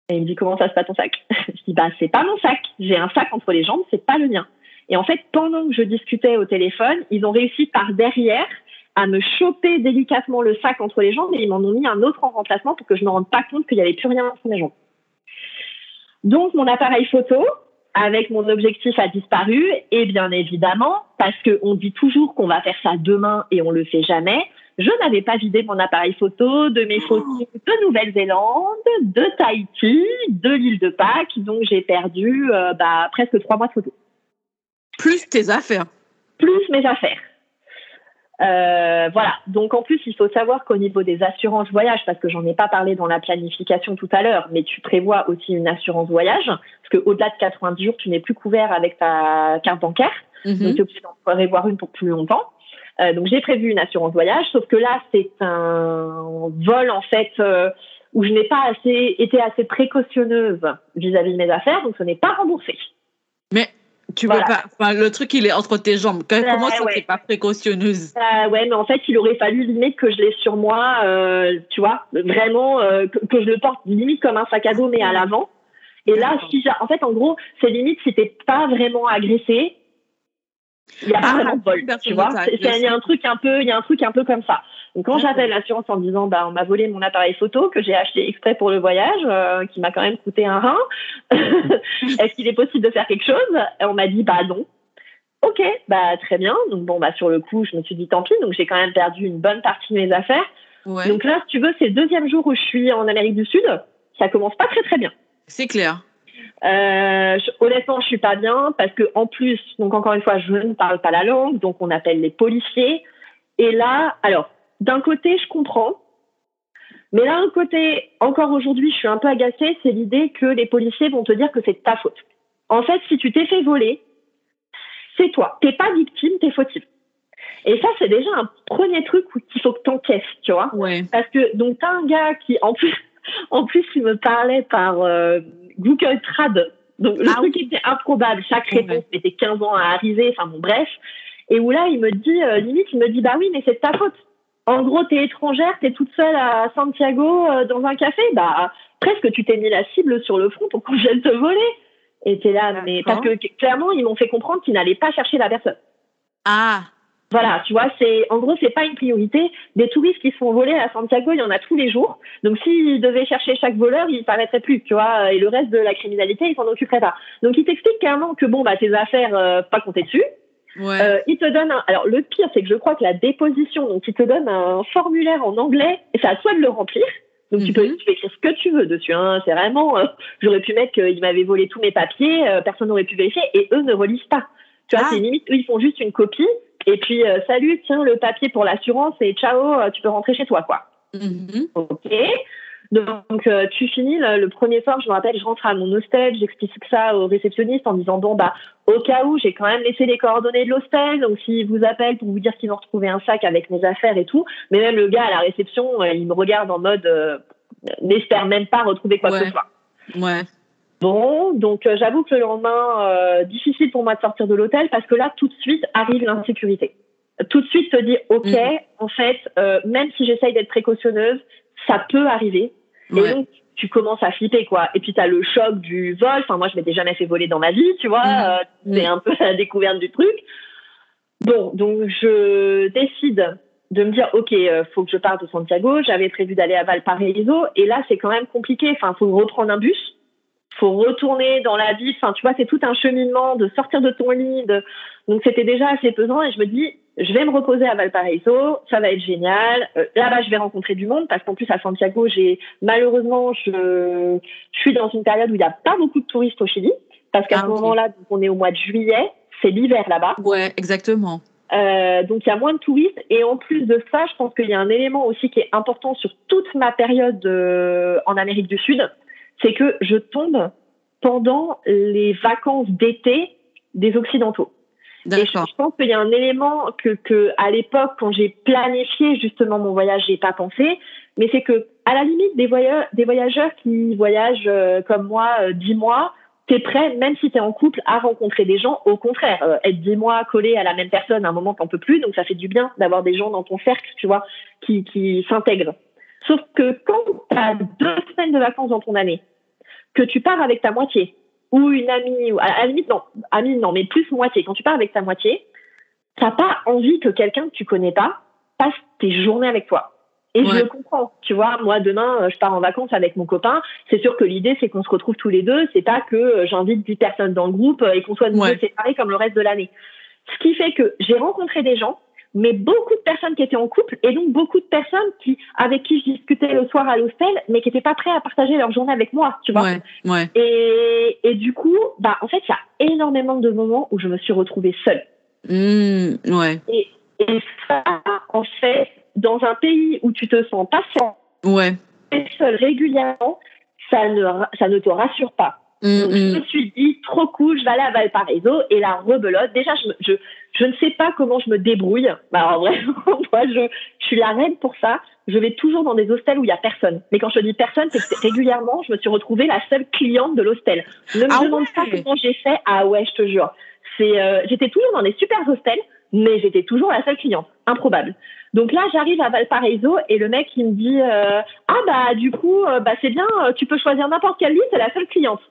Et il me dit, comment ça, c'est pas ton sac? Je dis, bah, c'est pas mon sac. J'ai un sac entre les jambes, c'est pas le mien. Et en fait, pendant que je discutais au téléphone, ils ont réussi par derrière à me choper délicatement le sac entre les jambes et ils m'en ont mis un autre en remplacement pour que je ne me rende pas compte qu'il n'y avait plus rien entre mes jambes. Donc, mon appareil photo, avec mon objectif a disparu et bien évidemment, parce qu'on dit toujours qu'on va faire ça demain et on le fait jamais, je n'avais pas vidé mon appareil photo de mes photos de Nouvelle-Zélande, de Tahiti, de l'île de Pâques. Donc, j'ai perdu euh, bah, presque trois mois de photos. Plus tes affaires. Plus mes affaires. Euh, voilà. Donc, en plus, il faut savoir qu'au niveau des assurances voyage, parce que j'en ai pas parlé dans la planification tout à l'heure, mais tu prévois aussi une assurance voyage, parce qu'au-delà de 90 jours, tu n'es plus couvert avec ta carte bancaire. Mm -hmm. Donc, tu obligé d'en prévoir une pour plus longtemps. Euh, donc j'ai prévu une assurance voyage, sauf que là c'est un vol en fait euh, où je n'ai pas assez été assez précautionneuse vis-à-vis -vis de mes affaires, donc ce n'est pas remboursé. Mais Tu Voilà. peux pas. Enfin, le truc, il est entre tes jambes. Ouais, Comment ça, ouais. t'es pas précautionneuse? Ah ouais, mais en fait, il aurait fallu limite que je l'ai sur moi, euh, tu vois, vraiment euh, que, que je le porte limite comme un sac à dos mais à l'avant. Et là, si en fait, en gros, c'est limite si t'es pas vraiment agressé, il y a pas Ah, vraiment de vol, tu vois? Il y a un truc un peu, il y a un truc un peu comme ça. Donc quand j'appelle l'assurance en disant bah on m'a volé mon appareil photo que j'ai acheté exprès pour le voyage, euh, qui m'a quand même coûté un rein, est-ce qu'il est possible de faire quelque chose? Et On m'a dit bah non. Ok, bah très bien. Donc bon bah sur le coup je me suis dit tant pis. Donc j'ai quand même perdu une bonne partie de mes affaires. Ouais. Donc là si tu veux c'est le deuxième jour où je suis en Amérique du Sud. Ça commence pas très très bien. C'est clair. Euh, je- honnêtement, je suis pas bien parce que en plus, donc encore une fois, je ne parle pas la langue, donc on appelle les policiers. Et là, alors, d'un côté, je comprends, mais d'un côté, encore aujourd'hui, je suis un peu agacée, c'est l'idée que les policiers vont te dire que c'est ta faute. En fait, si tu t'es fait voler, c'est toi. T'es pas victime, t'es fautive. Et ça, c'est déjà un premier truc qu'il faut que t'encaisses, tu vois. Ouais. Parce que donc t'as un gars qui en plus en plus il me parlait par euh, Google Trad. Donc le Ah truc était improbable, chaque réponse mettait 15 ans à arriver, enfin bon bref. Et où là il me dit euh, limite il me dit bah oui mais c'est de ta faute. En gros t'es étrangère, t'es toute seule à Santiago euh, dans un café, bah presque tu t'es mis la cible sur le front pour qu'on vienne te voler. Et t'es là mais parce que clairement ils m'ont fait comprendre qu'ils n'allaient pas chercher la personne. Ah. Voilà, tu vois, c'est en gros c'est pas une priorité. Des touristes qui se font voler à Santiago, il y en a tous les jours. Donc s'ils devaient chercher chaque voleur, ils paraîtraient plus, tu vois. Et le reste de la criminalité, ils s'en occuperaient pas. Donc ils t'expliquent clairement que bon bah tes affaires, euh, pas compter dessus. Ouais. Euh, ils te donnent. Un... Alors le pire, c'est que je crois que la déposition, donc ils te donnent un formulaire en anglais et c'est à toi de le remplir. Donc tu peux, Mhm. tu peux écrire ce que tu veux dessus. Hein. C'est vraiment, euh, j'aurais pu mettre qu'ils m'avaient volé tous mes papiers, euh, personne n'aurait pu vérifier et eux ne relisent pas. Tu vois, Ah. c'est limite, eux ils font juste une copie et puis euh, salut, tiens le papier pour l'assurance et ciao, euh, tu peux rentrer chez toi quoi. Mhm. Ok. Donc euh, tu finis le, le premier soir, je me rappelle, je rentre à mon hostel, j'explique ça au réceptionniste en disant bon bah au cas où j'ai quand même laissé les coordonnées de l'hostel, donc s'il vous appelle pour vous dire qu'ils ont retrouvé un sac avec mes affaires et tout, mais même le gars à la réception, euh, il me regarde en mode euh, n'espère même pas retrouver quoi que ce soit. Ouais. Bon, donc euh, j'avoue que le lendemain, euh, difficile pour moi de sortir de l'hôtel parce que là, tout de suite, arrive l'insécurité. Tout de suite, te dit, OK, Mhm. en fait, euh, même si j'essaye d'être précautionneuse, ça peut arriver. Et donc, tu commences à flipper, quoi. Et puis, tu as le choc du vol. Enfin, moi, je m'étais jamais fait voler dans ma vie, tu vois. Mhm. C'est un peu la découverte du truc. Bon, donc, je décide de me dire, OK, faut que je parte de Santiago. J'avais prévu d'aller à Valparaiso. Et là, c'est quand même compliqué. Enfin, faut reprendre un bus faut retourner dans la ville. Enfin, tu vois, c'est tout un cheminement de sortir de ton lit. De... Donc, c'était déjà assez pesant. Et je me dis, je vais me reposer à Valparaiso. Ça va être génial. Euh, Là-bas, je vais rencontrer du monde parce qu'en plus, à Santiago, j'ai malheureusement, je, je suis dans une période où il n'y a pas beaucoup de touristes au Chili. Parce qu'à Ah, ce moment-là, on est au mois de juillet. C'est l'hiver là-bas. Ouais, exactement. Euh, donc il y a moins de touristes et en plus de ça, je pense qu'il y a un élément aussi qui est important sur toute ma période euh, en Amérique du Sud, c'est que je tombe pendant les vacances d'été des Occidentaux. Et je, pense qu'il y a un élément que, que à l'époque, quand j'ai planifié justement mon voyage, j'ai pas pensé, mais c'est que à la limite des voyageurs, des voyageurs qui voyagent euh, comme moi euh, dix mois, t'es prêt, même si t'es en couple, à rencontrer des gens. Au contraire, euh, être dix mois collé à la même personne, à un moment t'en peux plus, donc ça fait du bien d'avoir des gens dans ton cercle, tu vois, qui, qui s'intègrent. Sauf que quand t'as deux semaines de vacances dans ton année, que tu pars avec ta moitié, ou une amie, ou à, la limite, non, amie, non, mais plus moitié. Quand tu pars avec ta moitié, t'as pas envie que quelqu'un que tu connais pas passe tes journées avec toi. Et je le comprends. Tu vois, moi, demain, euh, je pars en vacances avec mon copain. C'est sûr que l'idée, c'est qu'on se retrouve tous les deux. C'est pas que euh, j'invite 10 personnes dans le groupe euh, et qu'on soit de Ouais. séparés comme le reste de l'année. Ce qui fait que j'ai rencontré des gens, mais beaucoup de personnes qui étaient en couple et donc beaucoup de personnes qui, avec qui je discutais le soir à l'hostel, mais qui n'étaient pas prêts à partager leur journée avec moi, tu vois. Ouais, ouais. Et, et du coup, bah, en fait, il y a énormément de moments où je me suis retrouvée seule. Mmh, ouais. Et, et ça, en fait, dans un pays où tu te sens pas Ouais. seule régulièrement, ça ne, ça ne te rassure pas. Donc, je me suis dit, trop cool, je vais aller à Valparaiso et la rebelote. Déjà, je, je, je ne sais pas comment je me débrouille. Bah, alors, vraiment, moi, je, je suis la reine pour ça. Je vais toujours dans des hostels où il y a personne. Mais quand je dis personne, c'est que régulièrement, je me suis retrouvée la seule cliente de l'hostel. Ne me Ah demande pas comment j'ai fait. Ah ouais, je te jure. c'est, euh, j'étais toujours dans des super hostels, mais j'étais toujours la seule cliente. Improbable. Donc là, j'arrive à Valparaiso et le mec, il me dit euh, Ah, bah, du coup, euh, bah, c'est bien, euh, tu peux choisir n'importe quelle lit, c'est la seule cliente.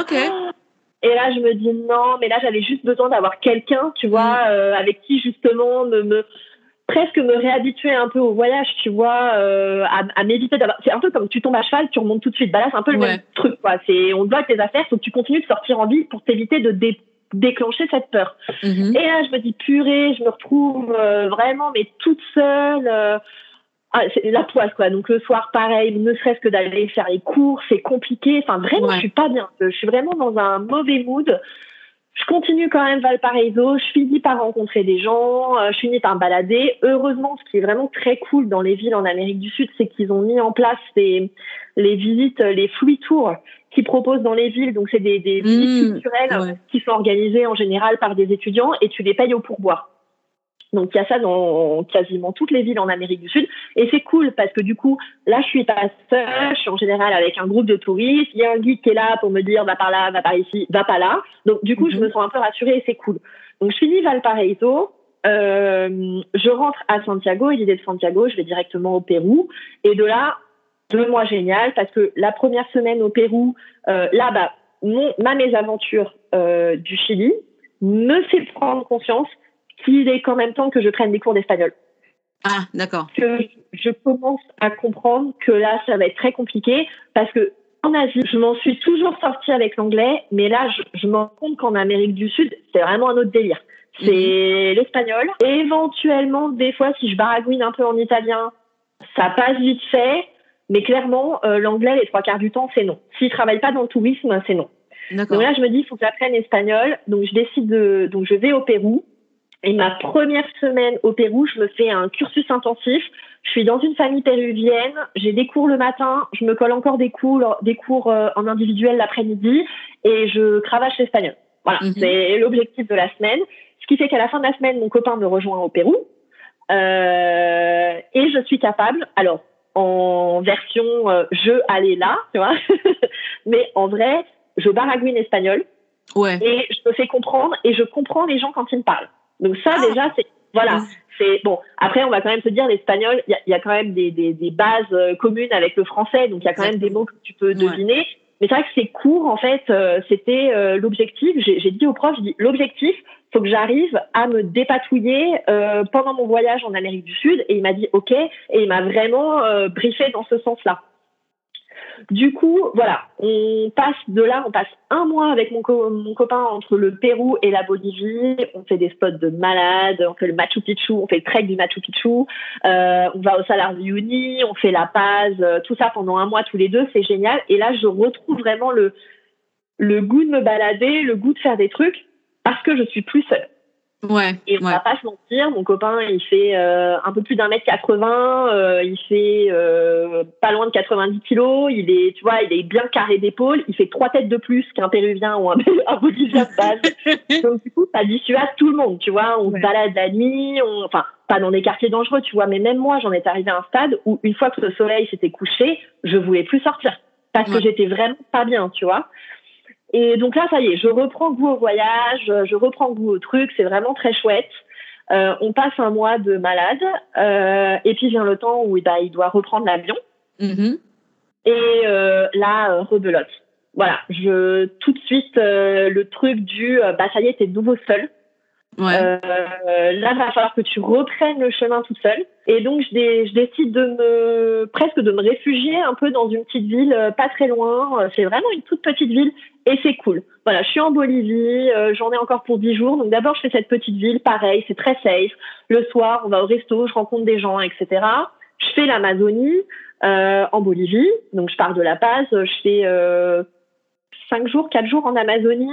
Ok. Et là, je me dis non, mais là, j'avais juste besoin d'avoir quelqu'un, tu vois, euh, avec qui justement me, me presque me réhabituer un peu au voyage, tu vois, euh, à, à m'éviter d'avoir. C'est un peu comme tu tombes à cheval, tu remontes tout de suite. Bah là, c'est un peu le Ouais. même truc, quoi. C'est on bloque tes affaires, faut que tu continues de sortir en ville pour t'éviter de dé- déclencher cette peur. Mhm. Et là, je me dis purée, je me retrouve euh, vraiment, mais toute seule. Ah, c'est la poisse, quoi. Donc le soir, pareil, ne serait-ce que d'aller faire les cours, c'est compliqué. Enfin, vraiment, Ouais. je suis pas bien. Je suis vraiment dans un mauvais mood. Je continue quand même Valparaiso. Je finis par rencontrer des gens. euh, je finis par me balader. Heureusement, ce qui est vraiment très cool dans les villes en Amérique du Sud, c'est qu'ils ont mis en place les, les visites, les free tours qu'ils proposent dans les villes. Donc, c'est des, des visites Mmh, culturelles ouais. qui sont organisées en général par des étudiants et tu les payes au pourboire. Donc il y a ça dans quasiment toutes les villes en Amérique du Sud. Et c'est cool parce que du coup là je suis pas seule, je suis en général avec un groupe de touristes, il y a un guide qui est là pour me dire va par là, va par ici, va pas là. Donc du coup je Mhm. me sens un peu rassurée et c'est cool. Donc je finis Valparaiso, euh, je rentre à Santiago. Et l'idée de Santiago. Je vais directement au Pérou. Et de là deux mois génial parce que la première semaine au Pérou euh, là bah mon, ma mésaventure euh, du Chili me fait prendre conscience qu'il est quand même temps que je prenne des cours d'espagnol. Ah, d'accord. Que je commence à comprendre que là, ça va être très compliqué parce que en Asie, je m'en suis toujours sortie avec l'anglais, mais là, je, je me rends compte qu'en Amérique du Sud, c'est vraiment un autre délire. C'est l'espagnol. Éventuellement, des fois, si je baragouine un peu en italien, ça passe vite fait. Mais clairement, euh, l'anglais, les trois quarts du temps, c'est non. S'ils travaillent pas dans le tourisme, c'est non. Donc là, je me dis, il faut que j'apprenne espagnol. Donc je décide de, donc je vais au Pérou. Et ma première semaine au Pérou, je me fais un cursus intensif. Je suis dans une famille péruvienne. J'ai des cours le matin. Je me colle encore des cours, des cours euh, en individuel l'après-midi. Et je cravache l'espagnol. Voilà, Mhm. c'est l'objectif de la semaine. Ce qui fait qu'à la fin de la semaine, mon copain me rejoint au Pérou. Euh, et je suis capable, alors en version euh, je aller là, tu vois, mais en vrai, je baragouine espagnol Ouais. et je me fais comprendre et je comprends les gens quand ils me parlent. Donc ça Ah. déjà c'est voilà, c'est bon. Après on va quand même se dire l'espagnol, il y a, il y a quand même des, des, des bases euh, communes avec le français, donc il y a quand même des mots que tu peux Ouais. deviner. Mais c'est vrai que ces cours en fait, euh, c'était euh, l'objectif. J'ai j'ai dit au prof, je dis l'objectif, faut que j'arrive à me dépatouiller euh, pendant mon voyage en Amérique du Sud. Et il m'a dit ok, et il m'a vraiment euh, briefé dans ce sens-là. Du coup, voilà, on passe de là, on passe un mois avec mon, co- mon copain entre le Pérou et la Bolivie. On fait des spots de malades, on fait le Machu Picchu, on fait le trek du Machu Picchu, euh, on va au Salar de Uyuni, on fait la Paz, euh, tout ça pendant un mois tous les deux, c'est génial. Et là, je retrouve vraiment le, le goût de me balader, le goût de faire des trucs parce que je suis plus seule. Ouais. Et on ouais. va pas se mentir, mon copain, il fait euh, un peu plus d'un mètre 80, euh, il fait euh, pas loin de 90 kilos, il est, tu vois, il est bien carré d'épaule, il fait trois têtes de plus qu'un Péruvien ou un, un Bolivien de base. Donc du coup, ça dissuade tout le monde, tu vois. On Ouais. se balade la nuit, on, enfin pas dans des quartiers dangereux, tu vois. Mais même moi, j'en étais arrivée à un stade où une fois que le soleil s'était couché, je voulais plus sortir parce que j'étais vraiment pas bien, tu vois. Et donc là, ça y est, je reprends goût au voyage, je reprends goût au truc, c'est vraiment très chouette. Euh, on passe un mois de malade, euh, et puis vient le temps où bah, il doit reprendre l'avion. Mhm. Et euh, là, euh, rebelote. Voilà, je tout de suite euh, le truc du euh, bah ça y est, t'es de nouveau seul. Ouais. Euh, là, va falloir que tu reprennes le chemin tout seul. Et donc, je, dé- je décide de me presque de me réfugier un peu dans une petite ville, euh, pas très loin. Euh, C'est vraiment une toute petite ville et c'est cool. Voilà, je suis en Bolivie, euh, j'en ai encore pour 10 jours. Donc d'abord, je fais cette petite ville, pareil, c'est très safe. Le soir, on va au resto, je rencontre des gens, etc. Je fais l'Amazonie euh, en Bolivie. Donc je pars de La Paz, je fais euh, 5 jours, 4 jours en Amazonie.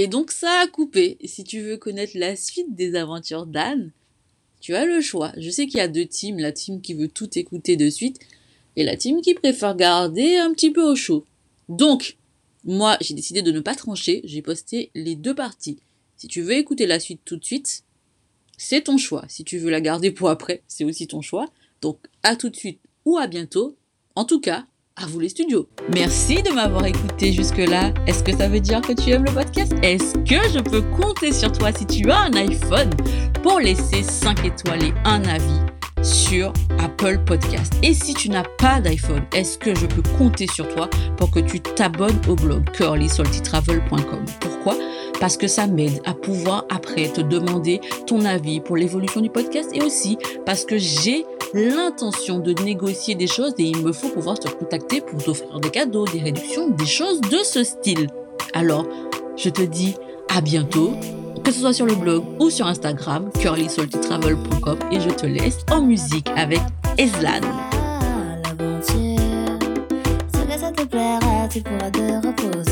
Et donc ça a coupé. Si tu veux connaître la suite des aventures d'Anne, tu as le choix. Je sais qu'il y a deux teams, la team qui veut tout écouter de suite et la team qui préfère garder un petit peu au chaud. Donc, moi, j'ai décidé de ne pas trancher, j'ai posté les deux parties. Si tu veux écouter la suite tout de suite, c'est ton choix. Si tu veux la garder pour après, c'est aussi ton choix. Donc, à tout de suite ou à bientôt. En tout cas, à vous les studios. Merci de m'avoir écouté jusque-là. Est-ce que ça veut dire que tu aimes le podcast? Est-ce que je peux compter sur toi si tu as un iPhone? Pour laisser 5 étoiles et un avis sur Apple Podcast. Et si tu n'as pas d'iPhone, est-ce que je peux compter sur toi pour que tu t'abonnes au blog curlysaltytravel.com Pourquoi? Parce que ça m'aide à pouvoir après te demander ton avis pour l'évolution du podcast et aussi parce que j'ai l'intention de négocier des choses et il me faut pouvoir te contacter pour t'offrir des cadeaux, des réductions, des choses de ce style. Alors, je te dis à bientôt que ce soit sur le blog ou sur Instagram, curlysaltytravel.com et je te laisse en musique avec Eslan. Tu pourras te reposer